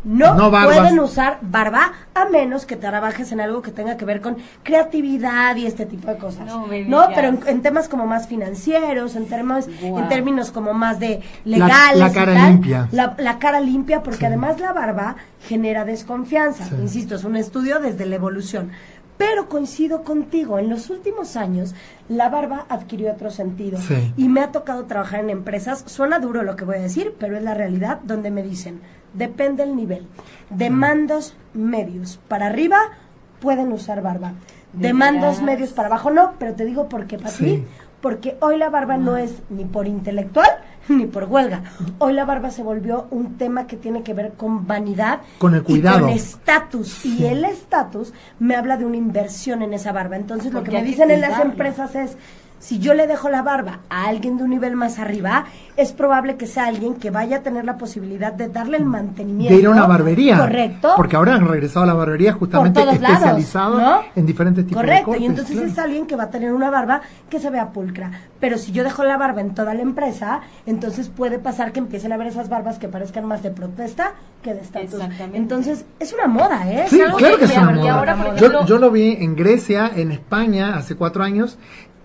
No, pueden usar barba a menos que trabajes en algo que tenga que ver con creatividad y este tipo de cosas. No pero en, en temas como más financieros, en temas, en términos como más de legales. la y cara tal, limpia. La, la cara limpia, porque Sí. además la barba genera desconfianza. Sí. Insisto, es un estudio desde la evolución. Pero coincido contigo, en los últimos años la barba adquirió otro sentido. Sí. Y me ha tocado trabajar en empresas, suena duro lo que voy a decir, pero es la realidad, donde me dicen, depende el nivel. De mandos medios para arriba pueden usar barba. De ¿De mandos medios para abajo no, pero te digo por qué, para Sí. ti. Porque hoy la barba no es ni por intelectual <laughs> ni por huelga. Hoy la barba se volvió un tema que tiene que ver con vanidad. Con el y cuidado. con estatus. Sí. Y el estatus me habla de una inversión en esa barba. Entonces lo que me dicen en las empresas es, si yo le dejo la barba a alguien de un nivel más arriba, es probable que sea alguien que vaya a tener la posibilidad de darle el mantenimiento. De ir a una barbería. Correcto. Porque ahora han regresado a la barbería justamente todos lados, especializado ¿no? en diferentes tipos Correcto, de cortes. y entonces claro. es alguien que va a tener una barba que se vea pulcra. Pero si yo dejo la barba en toda la empresa, entonces puede pasar que empiecen a ver esas barbas que parezcan más de protesta que de estatus. Exactamente. Entonces, es una moda, ¿eh? Sí, claro que es una moda. ahora, yo lo vi en Grecia, en España, hace cuatro años,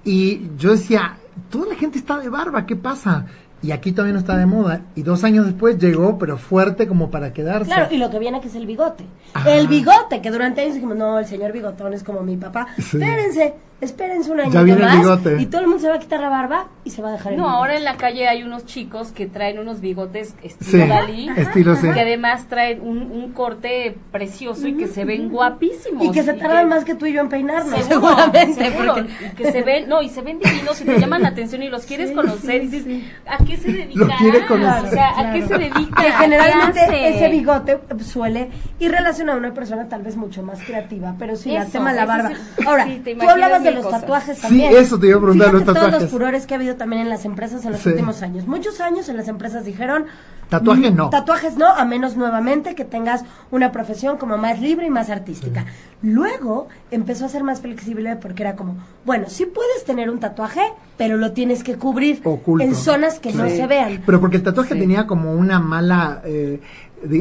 y yo decía, toda la gente está de barba, ¿qué pasa? Y aquí todavía no está de moda. Y dos años después llegó, pero fuerte como para quedarse. Claro, y lo que viene que es el bigote. Ajá. El bigote, que durante años dijimos, no, el señor bigotón es como mi papá. Sí. Espérense, Espérense un año Ya viene el más bigote. y todo el mundo se va a quitar la barba y se va a dejar el No, bigote. ahora en la calle hay unos chicos que traen unos bigotes estilo Sí, Dalí, estilo sí. que además traen un, un corte precioso y que se ven guapísimos. Y que se tardan más que tú y yo en peinarnos, Seguro, seguramente. seguro, porque- y que se ven, no, y se ven divinos y te <laughs> llaman la atención y los quieres conocer y dices, ¿a qué se dedica? Lo quiere conocer. O sea, ¿a qué se dedica? que generalmente ese bigote suele ir relacionado a una persona tal vez mucho más creativa, pero sí, el Eso, tema de la barba. el- Ahora, tú hablabas de los cosas. tatuajes Sí, también. eso te iba a preguntar, Fíjate los todos tatuajes. los furores que ha habido también en las empresas en los Sí. últimos años. Muchos años en las empresas dijeron... Tatuaje mm, no. Tatuajes no, a menos nuevamente que tengas una profesión como más libre y más artística. Luego empezó a ser más flexible porque era como, bueno, sí puedes tener un tatuaje, pero lo tienes que cubrir Oculto. en zonas que no Sí. se vean. Pero porque el tatuaje Sí. tenía como una mala eh,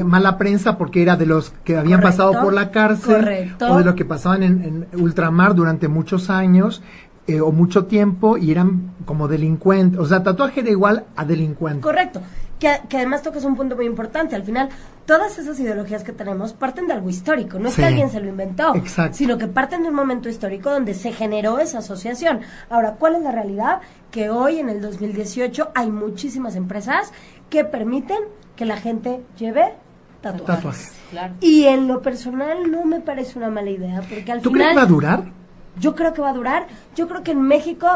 mala prensa porque era de los que habían Correcto, pasado por la cárcel correcto. o de lo que pasaban en, en ultramar durante muchos años eh, o mucho tiempo y eran como delincuentes. O sea, tatuaje era igual a delincuente. Correcto. Que, que además tocas un punto muy importante. Al final, todas esas ideologías que tenemos parten de algo histórico. No es Sí. que alguien se lo inventó, Exacto. sino que parten de un momento histórico donde se generó esa asociación. Ahora, ¿cuál es la realidad? Que hoy, en el 2018, hay muchísimas empresas que permiten que la gente lleve tatuajes. Tatuajes. Claro. Y en lo personal no me parece una mala idea, porque al ¿Tú final... crees que va a durar? Yo creo que va a durar. Yo creo que en México,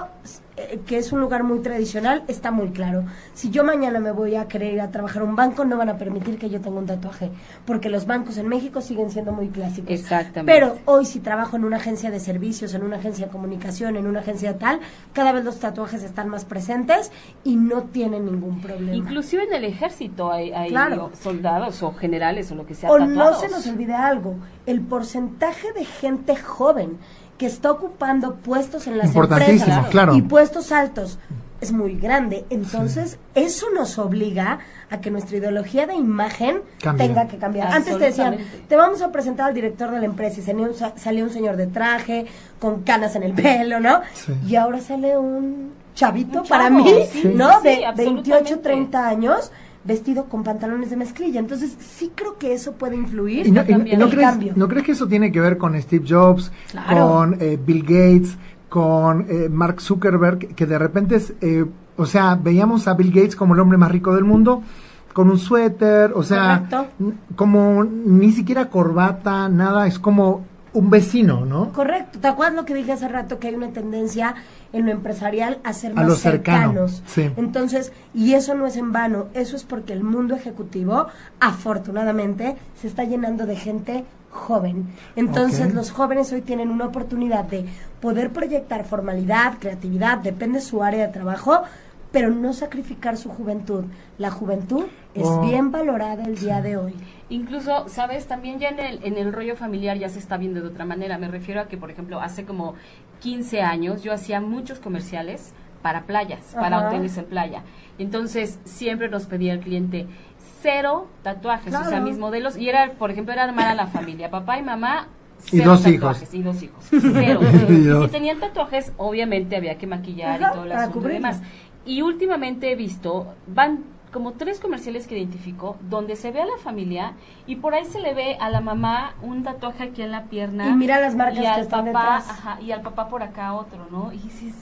eh, que es un lugar muy tradicional, está muy claro. Si yo mañana me voy a querer ir a trabajar a un banco, no van a permitir que yo tenga un tatuaje, porque los bancos en México siguen siendo muy clásicos. Exactamente. Pero hoy si trabajo en una agencia de servicios, en una agencia de comunicación, en una agencia tal, cada vez los tatuajes están más presentes y no tienen ningún problema. Inclusive en el ejército hay, hay Claro. soldados o generales o lo que sea o no se nos olvide algo, el porcentaje de gente joven que está ocupando puestos en las empresas claro. y puestos altos es muy grande. Entonces, eso nos obliga a que nuestra ideología de imagen tenga que cambiar. Antes te decían, te vamos a presentar al director de la empresa y salía un, señor de traje, con canas en el pelo, ¿no? Sí. Y ahora sale un chavito Un para mí, sí, ¿no? sí, de sí, 28, absolutamente. 30 años vestido con pantalones de mezclilla. Entonces, sí creo que eso puede influir. ¿Y no, y- no crees, cambio. no crees que eso tiene que ver con Steve Jobs, Claro. con eh, Bill Gates, con eh, Mark Zuckerberg, que de repente, es, eh, o sea, veíamos a Bill Gates como el hombre más rico del mundo, con un suéter, o sea, Correcto. como ni siquiera corbata, nada, es como un vecino, ¿no? Correcto. ¿Te acuerdas lo que dije hace rato? Que hay una tendencia en lo empresarial a ser A más cercano, cercanos. sí. Entonces, y eso no es en vano, eso es porque el mundo ejecutivo, afortunadamente, se está llenando de gente joven. Entonces, los jóvenes hoy tienen una oportunidad de poder proyectar formalidad, creatividad, depende de su área de trabajo, pero no sacrificar su juventud. La juventud es Oh. bien valorada el día de hoy. Incluso, sabes, también ya en el, en el rollo familiar ya se está viendo de otra manera. Me refiero a que, por ejemplo, hace como 15 años yo hacía muchos comerciales para playas, para hoteles en playa. Entonces, siempre nos pedía el cliente cero tatuajes, o sea, mis modelos, y era, por ejemplo, era armar a la familia, papá y mamá, Y cero dos tatuajes, hijos. Y dos hijos, <laughs> cero. Y y dos. si tenían tatuajes, obviamente había que maquillar Ajá, y todo el asunto y demás. Y últimamente he visto, van como tres comerciales que identifico, donde se ve a la familia y por ahí se le ve a la mamá un tatuaje aquí en la pierna. Y mira las marcas y que al están papá, detrás. ajá, y al papá por acá otro, ¿no? Y dices,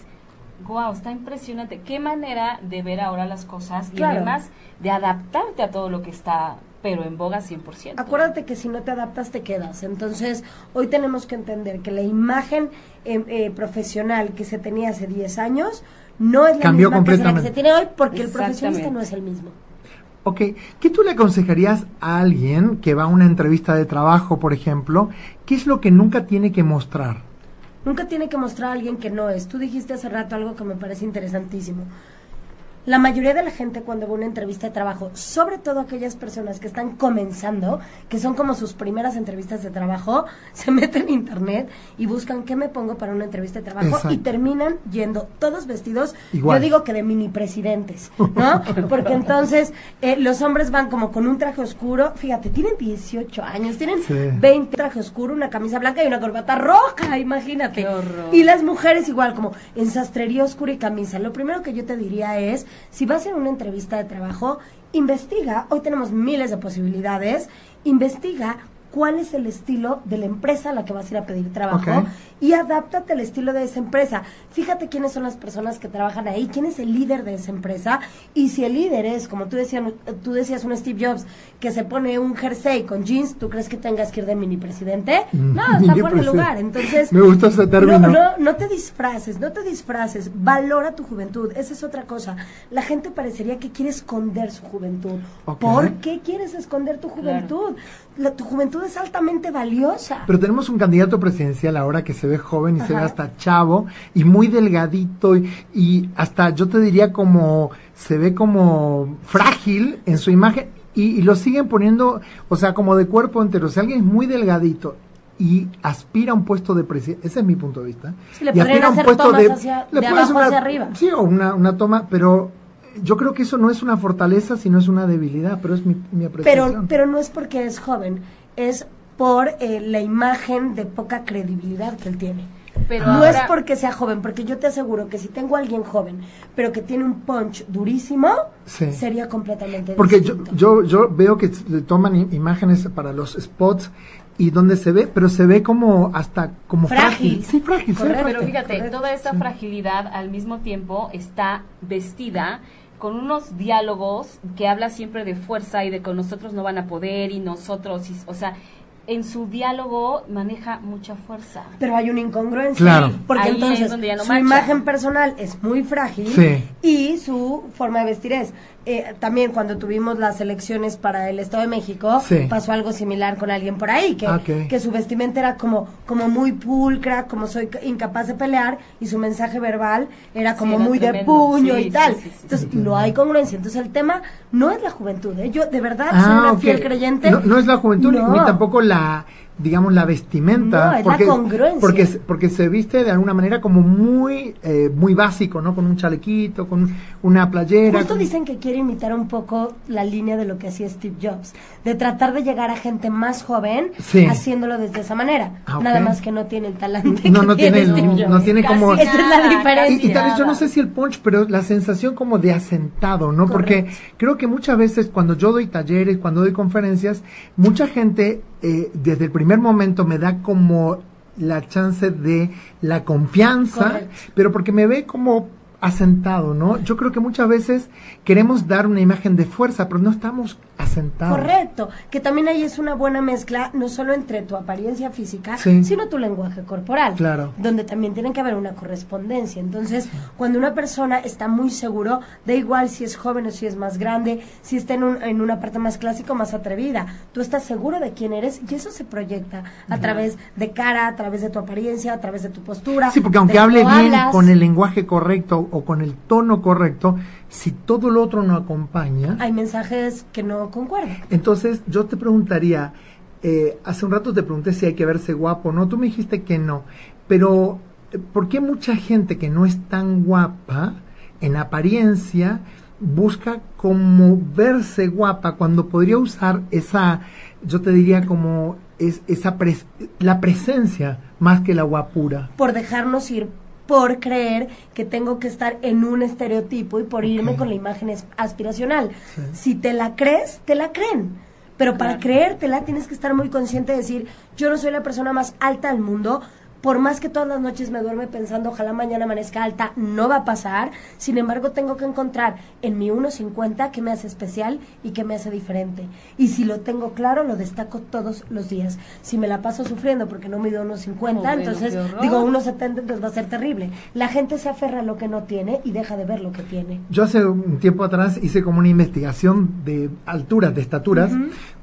wow, está impresionante. Qué manera de ver ahora las cosas y además de adaptarte a todo lo que está, pero en boga 100%. Acuérdate que si no te adaptas te quedas. Entonces, hoy tenemos que entender que la imagen eh, eh, profesional que se tenía hace 10 años no es la Cambió misma que se- la que completamente. se tiene hoy porque el profesionista no es el mismo. Ok, ¿qué tú le aconsejarías a alguien que va a una entrevista de trabajo, por ejemplo? ¿Qué es lo que nunca tiene que mostrar? Nunca tiene que mostrar a alguien que no es. Tú dijiste hace rato algo que me parece interesantísimo. La mayoría de la gente cuando va a una entrevista de trabajo, sobre todo aquellas personas que están comenzando, que son como sus primeras entrevistas de trabajo, <laughs> se meten en internet y buscan qué me pongo para una entrevista de trabajo Exacto. y terminan yendo todos vestidos, Igual. yo digo que de mini presidentes, ¿no? <laughs> Porque entonces eh, los hombres van como con un traje oscuro, fíjate, tienen 18 años, tienen Sí. 20 traje oscuro, una camisa blanca y una corbata roja, imagínate. Qué horror. Y las mujeres igual, como en sastrería oscura y camisa. Lo primero que yo te diría es, si vas a una entrevista de trabajo, investiga, hoy tenemos miles de posibilidades, investiga cuál es el estilo de la empresa a la que vas a ir a pedir trabajo y adáptate al estilo de esa empresa. Fíjate quiénes son las personas que trabajan ahí, quién es el líder de esa empresa y si el líder es, como tú decías, tú decías un Steve Jobs que se pone un jersey con jeans, ¿tú crees que tengas que ir de mini presidente? No, <laughs> está Mini fuera de lugar. Entonces, Me gusta ese término. No, no, no te disfraces, no te disfraces, valora tu juventud, esa es otra cosa. La gente parecería que quiere esconder su juventud. ¿Por qué quieres esconder tu juventud? La, tu juventud es altamente valiosa. Pero tenemos un candidato presidencial ahora que se ve joven y se ve hasta chavo y muy delgadito y, y hasta yo te diría como se ve como frágil en su imagen y, y lo siguen poniendo, o sea, como de cuerpo entero. Si alguien es muy delgadito y aspira a un puesto de presidente, ese es mi punto de vista. Sí, le y aspira a un puesto tomas de, hacia- le de abajo una- hacia arriba. Sí, o una, una toma, pero yo creo que eso no es una fortaleza, sino es una debilidad, pero es mi, mi apreciación. Pero, pero no es porque es joven, es por eh, la imagen de poca credibilidad que él tiene. Pero no ahora- es porque sea joven, porque yo te aseguro que si tengo a alguien joven, pero que tiene un punch durísimo, Sí. sería completamente Porque yo, distinto. yo, yo veo que le toman imágenes para los spots y donde se ve, pero se ve como hasta como frágil. Frágil. Sí, frágil. sí, Correcto. frágil. Pero fíjate, correcto, toda esta fragilidad al mismo tiempo está vestida con unos diálogos que habla siempre de fuerza y de que nosotros no van a poder y nosotros, y- o sea, en su diálogo maneja mucha fuerza. Pero hay una incongruencia. Claro. Porque Ahí entonces no su marcha. imagen personal es muy frágil Sí. y su forma de vestir es. Eh, también cuando tuvimos las elecciones para el Estado de México, Sí. pasó algo similar con alguien por ahí, que, Ah, que su vestimenta era como, como muy pulcra, como soy incapaz de pelear, y su mensaje verbal era como era muy de puño Sí, y tal. sí, sí, sí. Entonces, no hay congruencia. Entonces, el tema no es la juventud. ¿eh? Yo, de verdad, soy Ah, una ok. fiel creyente. No, no es la juventud No. ni tampoco la digamos la vestimenta No, es la porque congruencia. porque se- porque se viste de alguna manera como muy eh, muy básico no con un chalequito con una playera Justo con- dicen que quiere imitar un poco la línea de lo que hacía Steve Jobs, de tratar de llegar a gente más joven Sí. haciéndolo desde esa manera. Ah. Nada más que no tiene el talante. No, que no tiene Jobs. no tiene Casi como- Esa es la diferencia. Y, y tal vez yo no sé si el punch, pero la sensación como de asentado, ¿no? Porque creo que muchas veces cuando yo doy talleres, cuando doy conferencias, mucha gente eh, desde el primer momento me da como la chance de la confianza, Correcto. pero porque me ve como asentado, ¿no? Yo creo que muchas veces queremos dar una imagen de fuerza, pero no estamos Correcto, que también ahí es una buena mezcla, no solo entre tu apariencia física, Sí. sino tu lenguaje corporal, Claro. donde también tiene que haber una correspondencia. Entonces, cuando una persona está muy seguro, da igual si es joven o si es más grande, si está en, un- en una parte más clásica o más atrevida, tú estás seguro de quién eres y eso se proyecta a través de cara, a través de tu apariencia, a través de tu postura. Sí, porque aunque hable bien hablas. con el lenguaje correcto o con el tono correcto, si todo lo otro no acompaña, Hay mensajes que no entonces yo te preguntaría, eh, hace un rato te pregunté si hay que verse guapo, ¿no? Tú me dijiste que no, pero eh, ¿por qué mucha gente que no es tan guapa en apariencia busca como verse guapa cuando podría usar esa, yo te diría como es, esa pres- la presencia más que la guapura? por dejarnos ir, por creer que tengo que estar en un estereotipo y por irme con la imagen es- aspiracional. Sí. Si te la crees, te la creen. Pero para Claro. creértela tienes que estar muy consciente de decir, yo no soy la persona más alta del mundo, por más que todas las noches me duerme pensando, ojalá mañana amanezca alta, no va a pasar. Sin embargo, tengo que encontrar en mi 1.50 que me hace especial y que me hace diferente. Y si lo tengo claro, lo destaco todos los días. Si me la paso sufriendo porque no mido 1.50, Bueno, entonces digo 1.70, entonces va a ser terrible. La gente se aferra a lo que no tiene y deja de ver lo que tiene. Yo hace un tiempo atrás hice como una investigación de alturas, de estaturas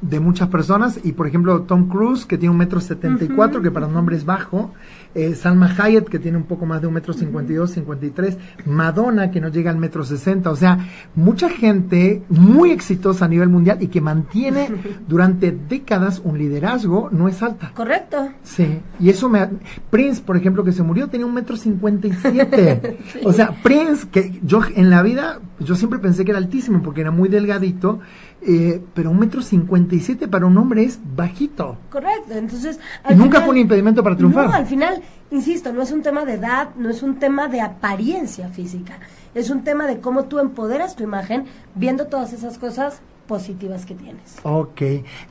de muchas personas y por ejemplo Tom Cruise que tiene un metro setenta y cuatro que para un hombre es bajo, eh, Salma Hayek que tiene un poco más de un metro cincuenta y dos, cincuenta y tres, Madonna que no llega al metro sesenta, o sea mucha gente muy exitosa a nivel mundial y que mantiene <laughs> durante décadas un liderazgo no es alta. ¿Correcto? Sí, y eso me... Prince, por ejemplo, que se murió, tenía un metro cincuenta y siete. <laughs> O sea, Prince, que yo en la vida, yo siempre pensé que era altísimo porque era muy delgadito, eh, pero un metro cincuenta y siete para un hombre es bajito. Correcto. Entonces, Y nunca fue un impedimento para triunfar. No, al final, insisto, no es un tema de edad, no es un tema de apariencia física. Es un tema de cómo tú empoderas tu imagen viendo todas esas cosas positivas que tienes. Ok,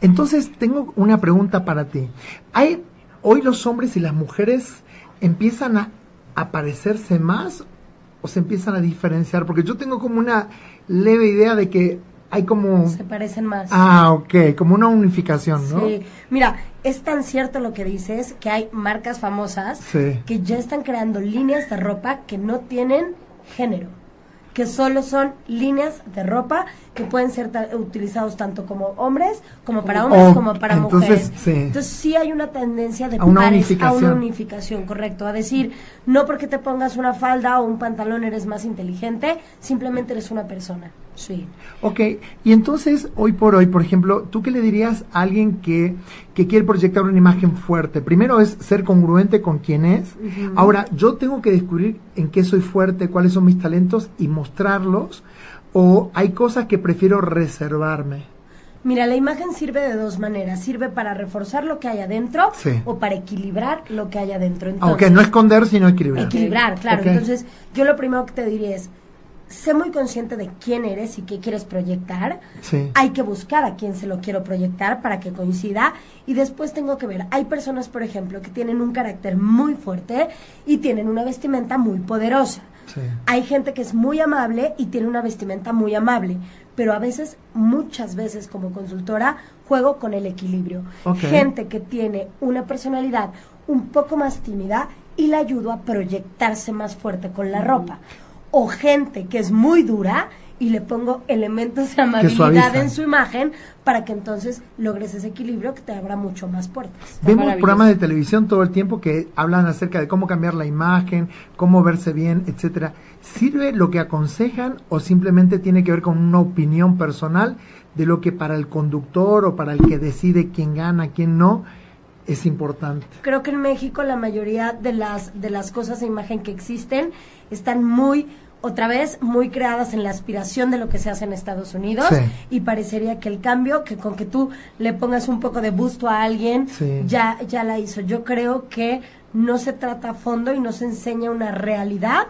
entonces tengo una pregunta para ti. ¿Hay hoy los hombres y las mujeres empiezan a, a parecerse más o se empiezan a diferenciar? Porque yo tengo como una leve idea de que hay como... Se parecen más. Ah, ok, como una unificación, ¿no? Sí, mira, es tan cierto lo que dices que hay marcas famosas Sí. que ya están creando líneas de ropa que no tienen género, que solo son líneas de ropa que pueden ser utilizados tanto como hombres, como para hombres, Oh, como para entonces, mujeres. sí. Entonces sí hay una tendencia de A una pares- a unificación. una unificación, correcto. A decir, no porque te pongas una falda o un pantalón eres más inteligente, simplemente eres una persona. Sí. Ok, y entonces, hoy por hoy, por ejemplo, ¿tú qué le dirías a alguien que, que quiere proyectar una imagen fuerte? Primero es ser congruente con quién es. Ahora, yo tengo que descubrir en qué soy fuerte, cuáles son mis talentos y mostrarlos. O hay cosas que prefiero reservarme. Mira, la imagen sirve de dos maneras. Sirve para reforzar lo que hay adentro Sí. o para equilibrar lo que hay adentro. Aunque no esconder, sino equilibrar. Equilibrar, claro. Entonces, yo lo primero que te diría es, sé muy consciente de quién eres y qué quieres proyectar. Sí. Hay que buscar a quién se lo quiero proyectar para que coincida. Y después tengo que ver, hay personas, por ejemplo, que tienen un carácter muy fuerte y tienen una vestimenta muy poderosa. Sí. Hay gente que es muy amable y tiene una vestimenta muy amable, pero a veces, muchas veces como consultora, juego con el equilibrio. Ok. Gente que tiene una personalidad un poco más tímida y la ayudo a proyectarse más fuerte con la ropa. O gente que es muy dura y le pongo elementos de amabilidad en su imagen para que entonces logres ese equilibrio que te abra mucho más puertas. Vemos programas de televisión todo el tiempo que hablan acerca de cómo cambiar la imagen, cómo verse bien, etcétera. ¿Sirve lo que aconsejan o simplemente tiene que ver con una opinión personal de lo que para el conductor o para el que decide quién gana, quién no, es importante? Creo que en México la mayoría de las de las cosas de imagen que existen están muy otra vez muy creadas en la aspiración de lo que se hace en Estados Unidos Sí. y parecería que el cambio que con que tú le pongas un poco de busto a alguien Sí. ya ya la hizo. Yo creo que no se trata a fondo y no se enseña una realidad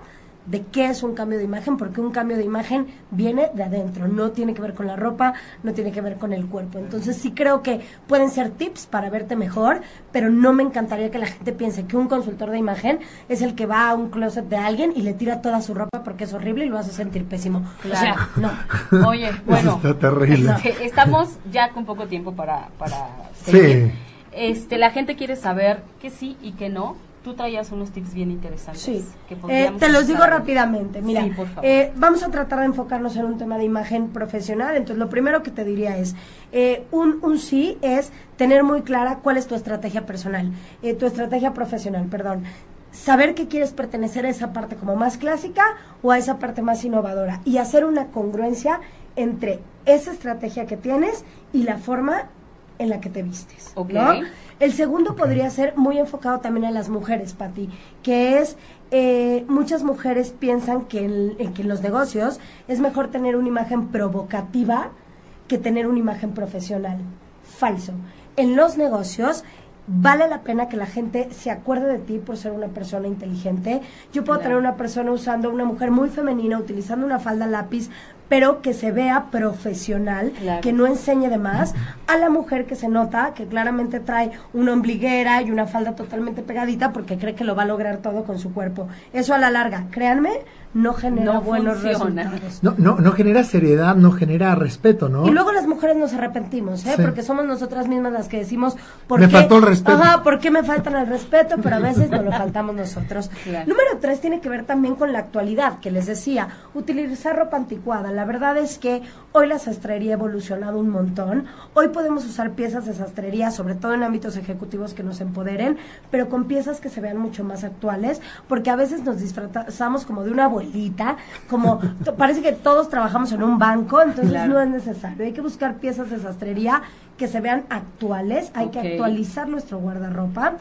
de qué es un cambio de imagen, porque un cambio de imagen viene de adentro, no tiene que ver con la ropa, no tiene que ver con el cuerpo. Entonces sí creo que pueden ser tips para verte mejor, pero no me encantaría que la gente piense que un consultor de imagen es el que va a un closet de alguien y le tira toda su ropa porque es horrible y lo hace sentir pésimo. O sea, no. <laughs> Oye, bueno. está terrible. este, estamos ya con poco tiempo para, para Sí. seguir. Este, la gente quiere saber que sí y que no. Tú traías unos tips bien interesantes. Sí, que Eh, te los digo rápidamente. Mira, Sí, por favor. eh, vamos a tratar de enfocarnos en un tema de imagen profesional. Entonces, lo primero que te diría es, eh, un, un sí es tener muy clara cuál es tu estrategia personal, eh, tu estrategia profesional, perdón. Saber que quieres pertenecer a esa parte como más clásica o a esa parte más innovadora y hacer una congruencia entre esa estrategia que tienes y la forma en la que te vistes. Ok. ¿no? El segundo podría ser muy enfocado también a las mujeres, Pati, que es eh, muchas mujeres piensan que en, en que en los negocios es mejor tener una imagen provocativa que tener una imagen profesional. Falso. En los negocios vale la pena que la gente se acuerde de ti por ser una persona inteligente. Yo puedo Claro. tener una persona usando una mujer muy femenina, utilizando una falda lápiz, pero que se vea profesional, Claro. que no enseñe de más, a la mujer que se nota que claramente trae una ombliguera y una falda totalmente pegadita porque cree que lo va a lograr todo con su cuerpo. Eso a la larga, créanme, no genera No buenos funciona. resultados. No, no, no genera seriedad, no genera respeto, ¿no? Y luego las mujeres nos arrepentimos, ¿eh? Sí. Porque somos nosotras mismas las que decimos, ¿por Me qué? faltó el respeto. Ajá, ¿por qué me faltan el respeto? Pero a veces nos lo <laughs> faltamos nosotros. Claro. Número tres tiene que ver también con la actualidad, que les decía, utilizar ropa anticuada. La verdad es que hoy la sastrería ha evolucionado un montón. Hoy podemos usar piezas de sastrería, sobre todo en ámbitos ejecutivos que nos empoderen, pero con piezas que se vean mucho más actuales, porque a veces nos disfrazamos como de una como parece que todos trabajamos en un banco, entonces Claro. no es necesario. Hay que buscar piezas de sastrería que se vean actuales, hay que actualizar nuestro guardarropa.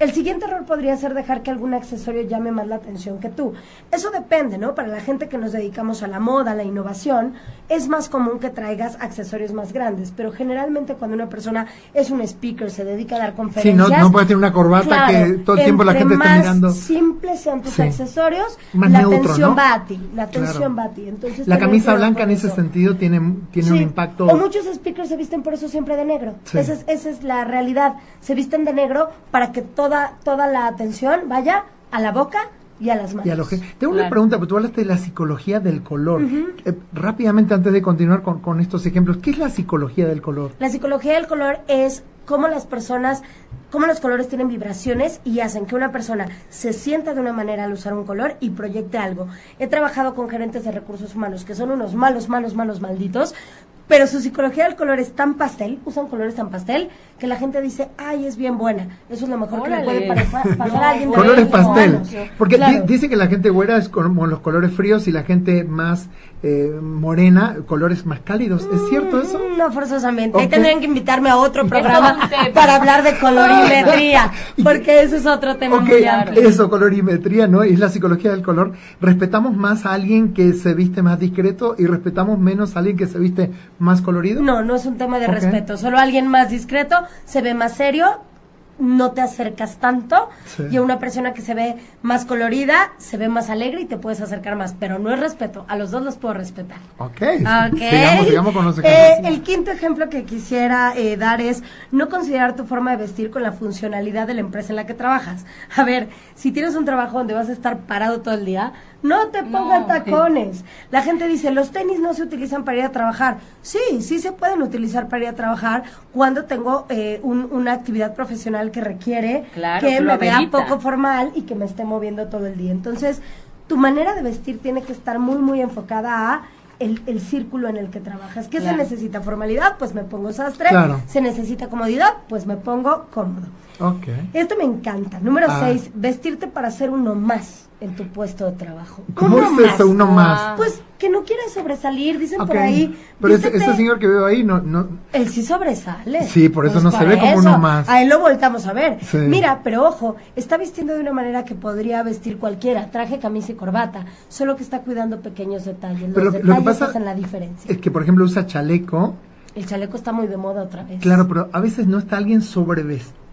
El siguiente error podría ser dejar que algún accesorio llame más la atención que tú. Eso depende, ¿no? Para la gente que nos dedicamos a la moda, a la innovación, es más común que traigas accesorios más grandes, pero generalmente cuando una persona es un speaker, se dedica a dar Sí, conferencias... no, no puede tener una corbata Claro, que todo el tiempo la gente está más mirando. simples sean tus Sí. accesorios, Más la neutro, atención ¿no? va a ti. La atención Claro. va a ti. Entonces, La camisa blanca en ese sentido tiene, tiene un Sí, impacto. O muchos speakers se visten por eso siempre de negro. Sí. Esa, es, esa es la realidad. Se visten de negro para que toda, toda la atención vaya a la boca y a las manos. Y a lo que- Tengo una Claro. pregunta, porque tú hablaste de la psicología del color. Eh, rápidamente, antes de continuar con, con estos ejemplos, ¿qué es la psicología del color? La psicología del color es cómo las personas, cómo los colores tienen vibraciones y hacen que una persona se sienta de una manera al usar un color y proyecte algo. He trabajado con gerentes de recursos humanos que son unos malos, malos, malos, malditos, pero su psicología del color es tan pastel, usan colores tan pastel, que la gente dice, ay, es bien buena. Eso es lo mejor que le puede pasar, pasar a alguien. de Colores pastel. Porque Claro. di- dice que la gente güera es como los colores fríos y la gente más eh, morena, colores más cálidos. ¿Es cierto eso? Mm, No forzosamente. Ahí Ok. tendrían que invitarme a otro <laughs> programa <laughs> para hablar de colorimetría, <laughs> porque eso es otro tema muy amplio. eso, colorimetría, ¿no? Es la psicología del color. Respetamos más a alguien que se viste más discreto y respetamos menos a alguien que se viste más colorido. No, no es un tema de respeto. Solo alguien más discreto se ve más serio, no te acercas tanto. Sí. Y a una persona que se ve más colorida, se ve más alegre y te puedes acercar más. Pero no es respeto. A los dos los puedo respetar. Ok. Ok. Sigamos, sigamos con los <laughs> Eh, el quinto ejemplo que quisiera eh, dar es no considerar tu forma de vestir con la funcionalidad de la empresa en la que trabajas. A ver, si tienes un trabajo donde vas a estar parado todo el día, no te pongas No. tacones. La gente dice, los tenis no se utilizan para ir a trabajar. Sí, sí se pueden utilizar para ir a trabajar cuando tengo eh, un- una actividad profesional que requiere Claro, que me vea poco formal y que me esté moviendo todo el día. Entonces, tu manera de vestir tiene que estar muy, muy enfocada a el, el círculo en el que trabajas. ¿Qué Claro. se necesita? Formalidad, pues me pongo sastre. Claro. Se necesita comodidad, pues me pongo cómodo. Ok. Esto me encanta. Número Ah. seis, vestirte para ser uno más en tu puesto de trabajo. ¿Cómo Uno es eso, uno más? Pues que no quiere sobresalir, dicen por ahí. Pero ese, ese señor que veo ahí no, no, él sí sobresale. Pues Sí, por eso no se ve como uno más. A él lo voltamos a ver. Sí. Mira, pero ojo, está vistiendo de una manera que podría vestir cualquiera. Traje, camisa y corbata. Solo que está cuidando pequeños detalles. Los Pero lo que detalles pasa hacen la diferencia. es que, por ejemplo, usa chaleco. El chaleco está muy de moda otra vez. Claro, pero a veces no está alguien sobrevestido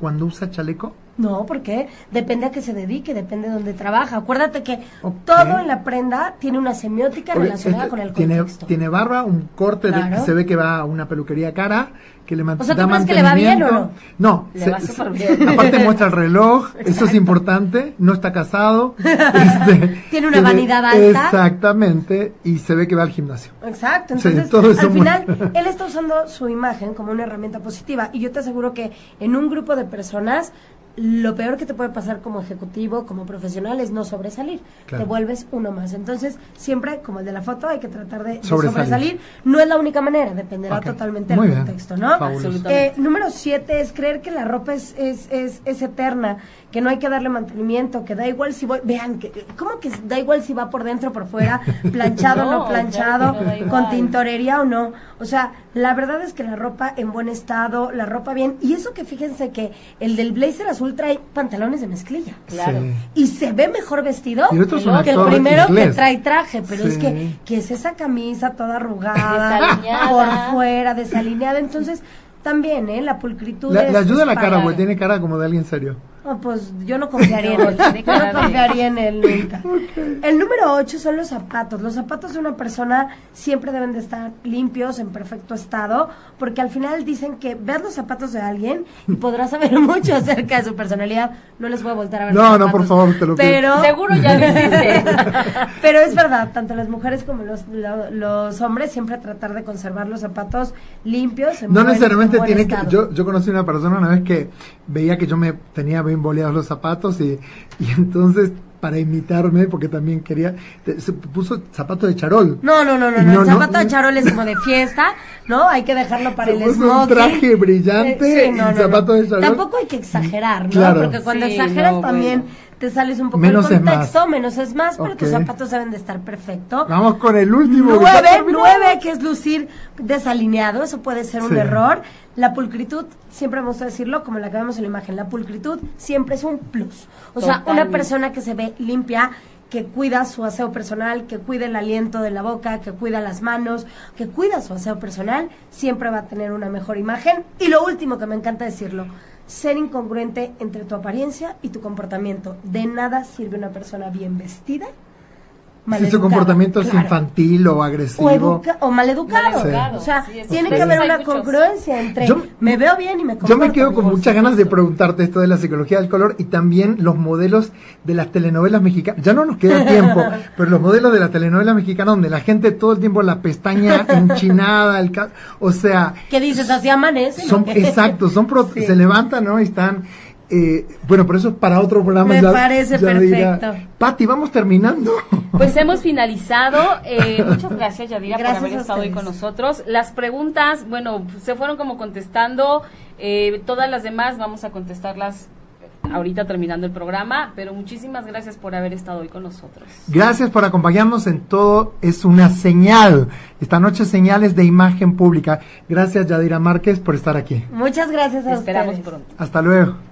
cuando usa chaleco. No, porque depende a qué se dedique, depende de dónde trabaja. Acuérdate que todo en la prenda tiene una semiótica relacionada este con el contexto. tiene barba, un corte de Claro. se ve que va a una peluquería cara, que le man- O sea, ¿tú da crees que le va bien o No, Le se- va se- súper bien. <laughs> aparte muestra el reloj, eso es importante, no está casado. <laughs> este, Tiene una vanidad alta. Exactamente, y se ve que va al gimnasio. Exacto, Sí, entonces todo eso al muy- final él está usando su imagen como una herramienta positiva y yo te aseguro que en un grupo de personas lo peor que te puede pasar como ejecutivo, como profesional es no sobresalir, Claro. te vuelves uno más. Entonces siempre, como el de la foto, hay que tratar de, de Sobresalir. sobresalir. No es la única manera, dependerá totalmente muy del bien, contexto, ¿no? Eh, número siete es creer que la ropa es, es, es, es eterna, que no hay que darle mantenimiento, que da igual si voy, vean, que, ¿cómo que da igual si va por dentro o por fuera, <laughs> planchado o no No, planchado, claro no con tintorería o no? O sea, la verdad es que la ropa en buen estado, la ropa bien, y eso que fíjense que el del blazer azul trae pantalones de mezclilla. Claro. Sí. Y se ve mejor vestido Y el otro es un que el primero que trae traje, pero es que, que es esa camisa toda arrugada, por fuera, desalineada. Entonces, también, ¿eh? La pulcritud Le, es- le ayuda la cara, porque tiene cara como de alguien serio. Oh, pues yo no confiaría No, en él. Yo no confiaría en él <laughs> nunca. <laughs> El número 8 son los zapatos. Los zapatos de una persona siempre deben de estar limpios, en perfecto estado, porque al final dicen que ver los zapatos de alguien y podrás saber <laughs> mucho acerca de su personalidad. No les voy a voltar a ver No, los no, zapatos, por favor, te lo pido. Pero, Seguro ya lo hiciste. pero es verdad, tanto las mujeres como los, lo- los hombres siempre tratar de conservar los zapatos limpios. en No buen- necesariamente en buen tiene que. Yo, yo conocí una persona una vez que veía que yo me tenía bien boleados los zapatos y, y entonces, para imitarme, porque también quería. se puso zapatos de charol. No, no, no, no, no, no, el no, zapato de charol es como de fiesta, ¿no? Hay que dejarlo para Se el puso un smoking. traje brillante Eh, y zapato de charol. Tampoco hay que exagerar, ¿no? Claro. Porque cuando Sí, exageras no, también bueno. Te sales un poco Menos del es más. contexto, menos es más, pero tus zapatos deben de estar perfecto. Vamos con el último. Nueve, nueve, que es lucir desalineado, eso puede ser un Sí. error. La pulcritud, siempre me gusta decirlo, como la que vemos en la imagen, la pulcritud siempre es un plus. O sea, una persona que se ve limpia, que cuida su aseo personal, que cuida el aliento de la boca, que cuida las manos, que cuida su aseo personal, siempre va a tener una mejor imagen. Y lo último que me encanta decirlo, ser incongruente entre tu apariencia y tu comportamiento. De nada sirve una persona bien vestida. Si su comportamiento es Claro infantil o o, agresivo. educa- o maleducado. Maleducado, O sea, sí, tiene sí. que haber una muchos. congruencia entre Yo- me veo bien y me Yo comporto me quedo con muchas ganas de preguntarte esto de la psicología del color y también los modelos de las telenovelas mexicanas. Ya no nos queda <laughs> tiempo, pero los modelos de la telenovela mexicana donde la gente todo el tiempo la pestaña <laughs> enchinada, el ca- o sea, ¿Qué dices? Así amanece. son <laughs> exacto, son pro- Sí. se levantan, ¿no? Y están eh, bueno, pero eso es para otro programa. Me parece perfecto. Pati, vamos terminando. Pues hemos finalizado. Eh, <laughs> muchas gracias, Yadira, Gracias por haber a estado hoy con nosotros. Las preguntas, bueno, se fueron como contestando. Eh, todas las demás vamos a contestarlas ahorita terminando el programa. Pero muchísimas gracias por haber estado hoy con nosotros. Gracias por acompañarnos en todo. Es una señal. Esta noche señales de imagen pública. Gracias, Yadira Márquez, por estar aquí. Muchas gracias a esperamos ustedes. pronto. Hasta luego.